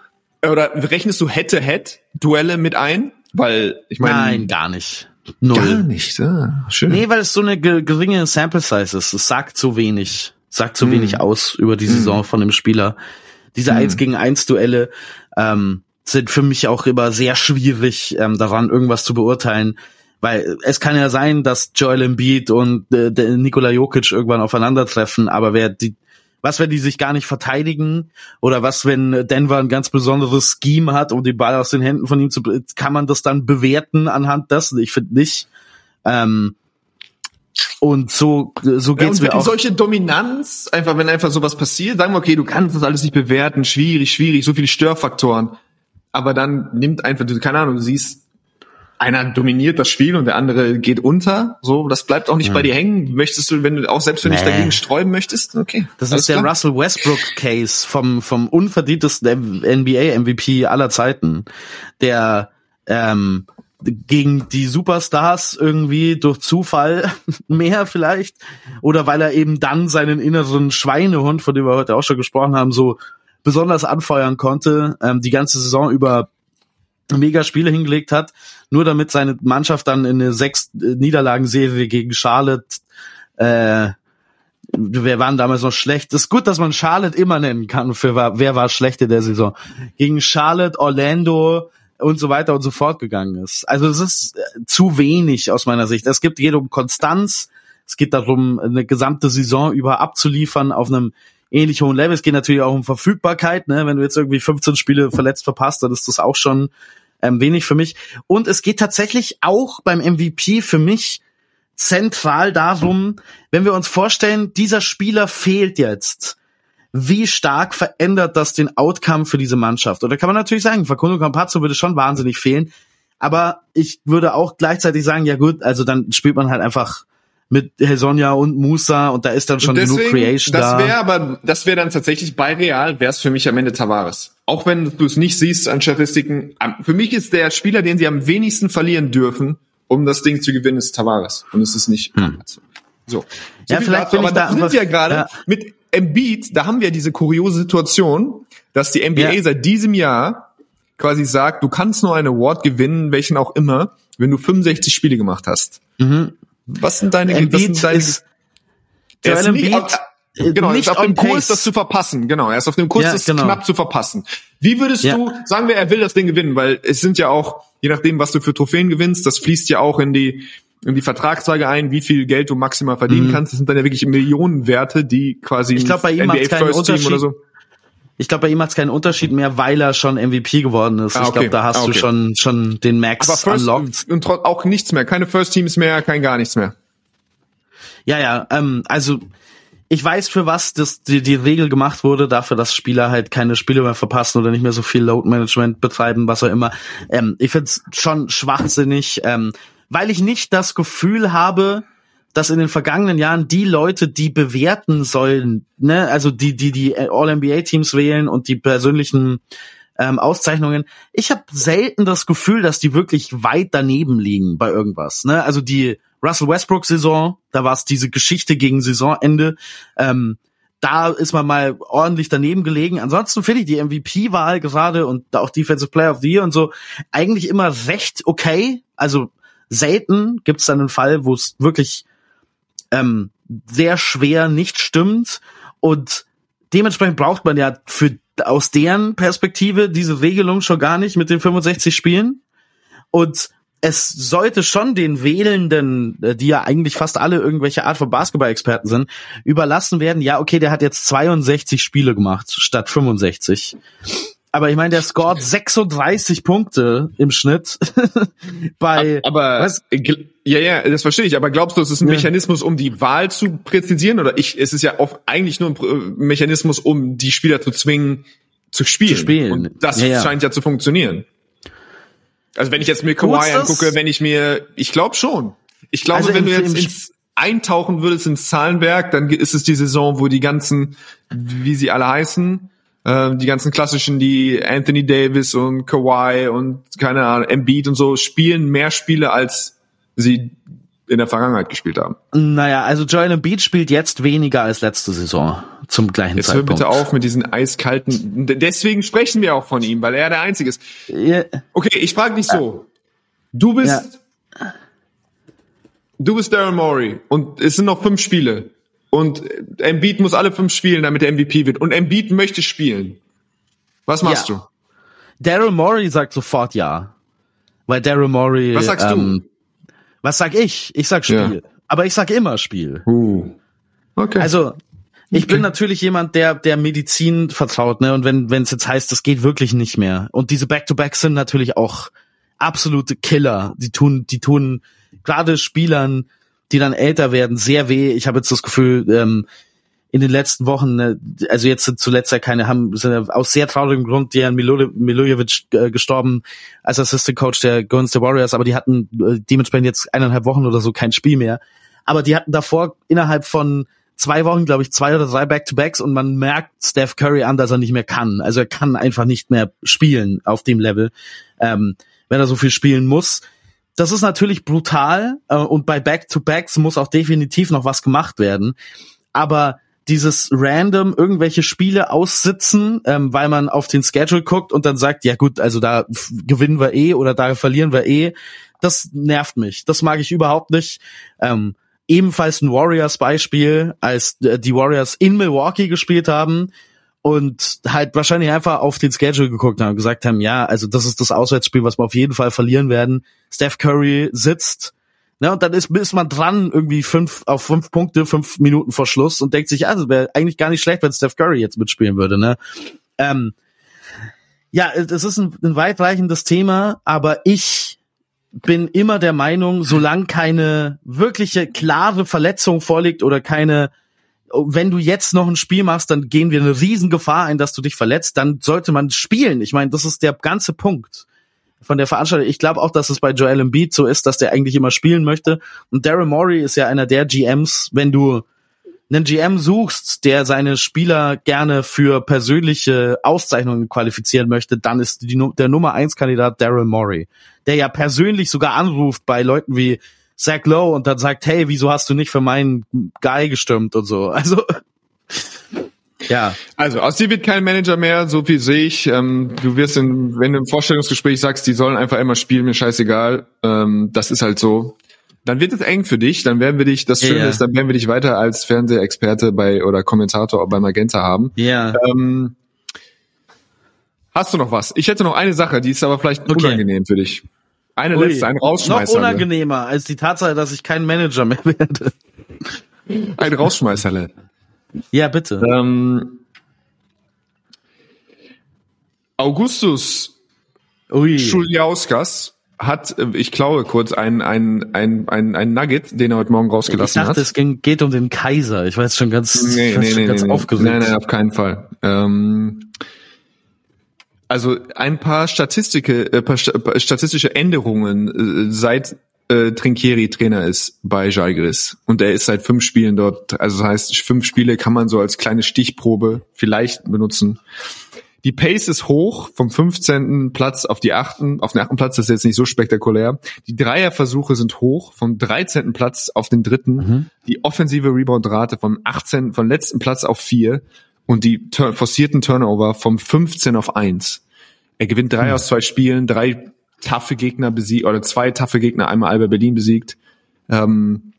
oder rechnest du Head-to-Head-Duelle mit ein? Weil, ich meine. Nein, gar nicht. Null. Gar nicht, ah, schön. Nee, weil es so eine geringe Sample Size ist. Es sagt so wenig. Sagt so hm. wenig aus über die Saison hm. von dem Spieler. Diese hm. 1 gegen 1 Duelle, ähm, sind für mich auch immer sehr schwierig, ähm, daran irgendwas zu beurteilen. Weil es kann ja sein, dass Joel Embiid und äh, Nikola Jokic irgendwann aufeinandertreffen, aber wer die, was, wenn die sich gar nicht verteidigen? Oder was, wenn Denver ein ganz besonderes Scheme hat, um den Ball aus den Händen von ihm zu, kann man das dann bewerten anhand dessen? Ich finde nicht. Ähm, und so, so geht's ja, mir auch. Solche Dominanz, einfach, wenn einfach sowas passiert, sagen wir, okay, du kannst das alles nicht bewerten, schwierig, schwierig, so viele Störfaktoren aber dann nimmt einfach, keine Ahnung, du siehst einer dominiert das Spiel und der andere geht unter. So, das bleibt auch nicht Ja. bei dir hängen. Möchtest du, wenn du auch selbst wenn du dich Nee. dagegen sträuben möchtest, okay. Das ist der klar. Russell Westbrook Case vom vom unverdientesten NBA MVP aller Zeiten, der ähm, gegen die Superstars irgendwie durch Zufall mehr vielleicht oder weil er eben dann seinen inneren Schweinehund, von dem wir heute auch schon gesprochen haben, so besonders anfeuern konnte, ähm, die ganze Saison über mega Spiele hingelegt hat, nur damit seine Mannschaft dann in eine sechs äh, Niederlagenserie gegen Charlotte äh, wir waren damals noch schlecht. ist gut, dass man Charlotte immer nennen kann für wer war schlecht in der Saison. Gegen Charlotte, Orlando und so weiter und so fort gegangen ist. Also es ist äh, zu wenig aus meiner Sicht. Es geht geht um Konstanz. Es geht darum, eine gesamte Saison über abzuliefern auf einem ähnlich hohen Level. Es geht natürlich auch um Verfügbarkeit. Ne? Wenn du jetzt irgendwie 15 Spiele verletzt verpasst, dann ist das auch schon ähm, wenig für mich. Und es geht tatsächlich auch beim MVP für mich zentral darum, wenn wir uns vorstellen, dieser Spieler fehlt jetzt. Wie stark verändert das den Outcome für diese Mannschaft? Da kann man natürlich sagen, Facundo Campazzo würde schon wahnsinnig fehlen. Aber ich würde auch gleichzeitig sagen, ja gut, also dann spielt man halt einfach mit Hesonja und Musa und da ist dann schon Und genug Creation das da. wäre aber, das wäre dann tatsächlich bei Real, wäre es für mich am Ende Tavares. Auch wenn du es nicht siehst an Statistiken, für mich ist der Spieler, den sie am wenigsten verlieren dürfen, um das Ding zu gewinnen, ist Tavares. Und es ist nicht. So. So Hm. Ja, viel vielleicht dazu, aber da da sind wir ja gerade ja. mit Embiid, da haben wir diese kuriose Situation, dass die NBA Ja. seit diesem Jahr quasi sagt, du kannst nur einen Award gewinnen, welchen auch immer, wenn du 65 Spiele gemacht hast. Was sind deine, was Mhm. Embiid sind deine ist er ist nicht, auf, äh, genau, nicht ist auf dem on Kurs, pace. das zu verpassen. Genau, er ist auf dem Kurs, Ja, das genau. knapp zu verpassen. Wie würdest Ja. du, sagen wir, er will das Ding gewinnen, weil es sind ja auch, je nachdem, was du für Trophäen gewinnst, das fließt ja auch in die in die Vertragstage ein, wie viel Geld du maximal verdienen kannst. Das sind dann ja wirklich Millionenwerte, die quasi Mhm. Ich glaub, bei ihm NBA First Team oder so. Ich glaube, bei ihm hat es keinen Unterschied mehr, weil er schon MVP geworden ist. Ah, Ich okay. glaube, da hast Ah, du okay. schon schon den Max Aber First unlocked. und auch nichts mehr, keine First Teams mehr, kein gar nichts mehr. Ja, ja, ähm, also ich weiß, für was das, die, die Regel gemacht wurde, dafür, dass Spieler halt keine Spiele mehr verpassen oder nicht mehr so viel Load Management betreiben, was auch immer. Ähm, ich find's schon schwachsinnig, ähm, weil ich nicht das Gefühl habe, dass in den vergangenen Jahren die Leute, die bewerten sollen, ne, also die, die die All-NBA-Teams wählen und die persönlichen ähm, Auszeichnungen, ich habe selten das Gefühl, dass die wirklich weit daneben liegen bei irgendwas. Ne? Also die Russell Westbrook-Saison, da war es diese Geschichte gegen Saisonende. Ähm, da ist man mal ordentlich daneben gelegen. Ansonsten finde ich die MVP-Wahl gerade und auch Defensive Player of the Year und so eigentlich immer recht okay. Also selten gibt es dann einen Fall, wo es wirklich ähm, sehr schwer nicht stimmt und dementsprechend braucht man ja für aus deren Perspektive diese Regelung schon gar nicht mit den 65 Spielen und es sollte schon den Wählenden, äh, die ja eigentlich fast alle irgendwelche Art von Basketball-Experten sind, überlassen werden. Ja, okay, der hat jetzt 62 Spiele gemacht statt 65. Aber ich meine, der scored 36 Punkte im Schnitt bei Aber was? ja, ja, das verstehe ich. Aber glaubst du, es ist ein Ja. Mechanismus, um die Wahl zu präzisieren? Oder ich, es ist ja auch eigentlich nur ein Mechanismus, um die Spieler zu zwingen, zu spielen. Zu spielen. Und das Ja, ja. scheint ja zu funktionieren. Also wenn ich jetzt mir Kawhi angucke, wenn ich mir, ich glaube schon. Ich glaube, Also wenn du jetzt ins eintauchen würdest ins Zahlenwerk, dann ist es die Saison, wo die ganzen, wie sie alle heißen, äh, die ganzen klassischen, die Anthony Davis und Kawhi und keine Ahnung, Embiid und so spielen mehr Spiele, als sie in der Vergangenheit gespielt haben. Naja, also Joel Embiid spielt jetzt weniger als letzte Saison zum gleichen Jetzt hör Zeitpunkt. bitte auf mit diesen eiskalten. Deswegen sprechen wir auch von ihm, weil er der Einzige ist. Ja, Okay, ich frage dich so. Du bist, du bist Daryl Morey und es sind noch fünf Spiele. Und Embiid muss alle fünf spielen, damit er MVP wird. Und Embiid möchte spielen. Was machst Ja. Daryl Morey sagt sofort ja. Weil Daryl Morey. Was sagst du? ähm, Was sag ich? Ich sag Spiel. Ja. Aber ich sag immer Spiel. du? Uh. Okay. Also, ich bin natürlich jemand, der der Medizin vertraut, ne? Und wenn wenn es jetzt heißt, das geht wirklich nicht mehr. Und diese Back-to-Backs sind natürlich auch absolute Killer. Die tun, die tun gerade Spielern, die dann älter werden, sehr weh. Ich habe jetzt das Gefühl, ähm, in den letzten Wochen, ne, also jetzt sind zuletzt ja keine, haben sind aus sehr traurigem Grund Dejan Milojevic äh, gestorben als Assistant Coach der Golden State Warriors, aber die hatten äh, dementsprechend jetzt eineinhalb Wochen oder so kein Spiel mehr. Aber die hatten davor innerhalb von zwei Wochen, glaube ich, zwei oder drei Back-to-Backs und man merkt Steph Curry an, dass er nicht mehr kann. Also er kann einfach nicht mehr spielen auf dem Level, ähm, wenn er so viel spielen muss. Das ist natürlich brutal äh, und bei Back-to-Backs muss auch definitiv noch was gemacht werden. Aber dieses random irgendwelche Spiele aussitzen, ähm, weil man auf den Schedule guckt und dann sagt, ja gut, also da gewinnen wir eh oder da verlieren wir eh, das nervt mich. Das mag ich überhaupt nicht. Ähm, ebenfalls ein Warriors-Beispiel, als äh, die Warriors in Milwaukee gespielt haben und halt wahrscheinlich einfach auf den Schedule geguckt haben und gesagt haben, ja, also das ist das Auswärtsspiel, was wir auf jeden Fall verlieren werden. Steph Curry sitzt, ne, und dann ist, ist man dran irgendwie fünf auf fünf Punkte, fünf Minuten vor Schluss und denkt sich, ja, das wäre eigentlich gar nicht schlecht, wenn Steph Curry jetzt mitspielen würde, ne. Ähm, ja, es ist ein, ein weitreichendes Thema, aber ich bin immer der Meinung, solange keine wirkliche klare Verletzung vorliegt oder keine, wenn du jetzt noch ein Spiel machst, dann gehen wir eine Riesengefahr ein, dass du dich verletzt, dann sollte man spielen. Ich meine, das ist der ganze Punkt von der Veranstaltung. Ich glaube auch, dass es bei Joel Embiid so ist, dass der eigentlich immer spielen möchte. Und Daryl Morey ist ja einer der GMs, wenn du einen GM suchst, der seine Spieler gerne für persönliche Auszeichnungen qualifizieren möchte, dann ist die, der Nummer eins Kandidat Daryl Morey, der ja persönlich sogar anruft bei Leuten wie Zach Lowe und dann sagt, hey, wieso hast du nicht für meinen Guy gestimmt und so. Also ja. Also aus dir wird kein Manager mehr, so viel sehe ich. Ähm, du wirst, in, wenn du im Vorstellungsgespräch sagst, die sollen einfach immer spielen, mir scheißegal. Ähm, das ist halt so dann wird es eng für dich, dann werden wir dich, das Schöne ja. ist, dann werden wir dich weiter als Fernsehexperte bei oder Kommentator bei Magenta haben. Ja. Ähm, hast du noch was? Ich hätte noch eine Sache, die ist aber vielleicht okay. unangenehm für dich. Eine Ui, letzte, ein Rausschmeißer. Noch unangenehmer als die Tatsache, dass ich kein Manager mehr werde. Ein Rausschmeißerle. Ja, bitte. Ähm, Augustus Ui. Schuljauskas hat, äh, ich klaue kurz, ein, ein, ein, ein, ein Nugget, den er heute Morgen rausgelassen hat. Ich dachte, hat. es ging, geht um den Kaiser. Ich war jetzt schon ganz, nee, nee, nee, ganz nee, aufgeregt. Nein, nein, auf keinen Fall. Ähm, also ein paar Statistike, äh, paar statistische Änderungen äh, seit äh, Trinkieri Trainer ist bei Jalgiris und er ist seit fünf Spielen dort. Also das heißt, fünf Spiele kann man so als kleine Stichprobe vielleicht benutzen. Die Pace ist hoch vom 15. Platz auf die 8. auf den 8. Platz, das ist jetzt nicht so spektakulär. Die Dreierversuche sind hoch vom 13. Platz auf den 3. Mhm. Die offensive Rebound-Rate vom 18. von letzten Platz auf 4 und die forcierten Turnover vom 15 auf 1. Er gewinnt drei mhm. aus zwei Spielen, drei taffe Gegner besiegt oder zwei taffe Gegner, einmal Alba Berlin besiegt. Ähm,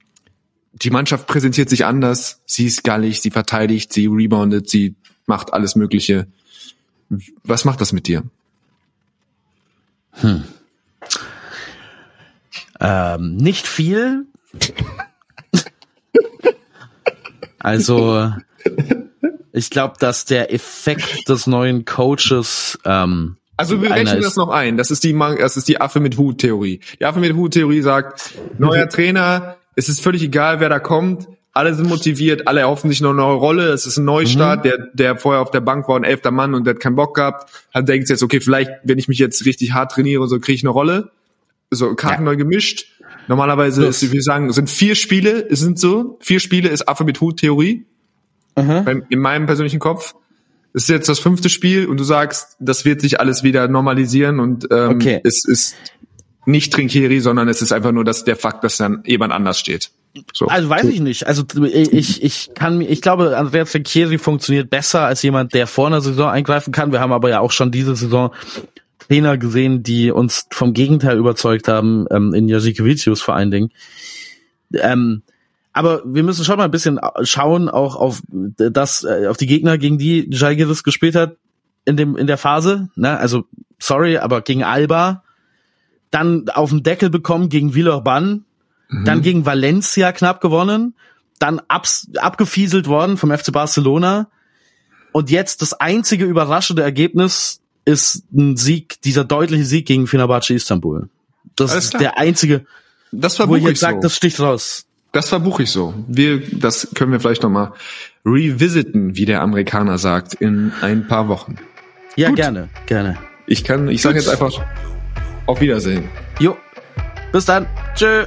die Mannschaft präsentiert sich anders. Sie ist gallig, sie verteidigt, sie reboundet, sie macht alles Mögliche. Was macht das mit dir? Hm. Ähm, nicht viel. also, ich glaube, dass der Effekt des neuen Coaches ähm, also wir rechnen das noch ein. Das ist die, das ist die Affe mit Hut-Theorie. Die Affe mit Hut-Theorie sagt, neuer Trainer, es ist völlig egal, wer da kommt alle sind motiviert, alle erhoffen sich noch eine neue Rolle, es ist ein Neustart, mhm. der, der vorher auf der Bank war ein elfter Mann und der hat keinen Bock gehabt, hat denkt jetzt, okay, vielleicht, wenn ich mich jetzt richtig hart trainiere, so kriege ich eine Rolle. So, Karten ja. neu gemischt. Normalerweise ist, wir sagen, sind vier Spiele, es sind so, vier Spiele ist Affe mit Hut-Theorie. Mhm. In meinem persönlichen Kopf. Es ist jetzt das fünfte Spiel und du sagst, das wird sich alles wieder normalisieren und ähm, okay. es ist nicht Trinkeri, sondern es ist einfach nur dass der Fakt, dass dann jemand anders steht. So. Also weiß ich nicht. Also ich, ich kann ich glaube, Andrea Trinchieri funktioniert besser als jemand, der vor einer Saison eingreifen kann. Wir haben aber ja auch schon diese Saison Trainer gesehen, die uns vom Gegenteil überzeugt haben, ähm, in Jasikevicius vor allen Dingen. Ähm, aber wir müssen schon mal ein bisschen schauen, auch auf das, äh, auf die Gegner, gegen die Jalgiris gespielt hat in dem in der Phase. Ne? Also sorry, aber gegen Alba, dann auf den Deckel bekommen gegen Villeurbanne, mhm. dann gegen Valencia knapp gewonnen, dann abs abgefieselt worden vom FC Barcelona und jetzt das einzige überraschende Ergebnis ist ein Sieg, dieser deutliche Sieg gegen Fenerbahce Istanbul. Das ist der einzige, das war wo ich jetzt sage, so. das sticht raus. Das verbuche ich so. Wir, das können wir vielleicht noch mal revisiten, wie der Amerikaner sagt, in ein paar Wochen. Ja, gerne, gerne. Ich kann, ich sage jetzt einfach auf Wiedersehen. Jo. Bis dann. Tschö.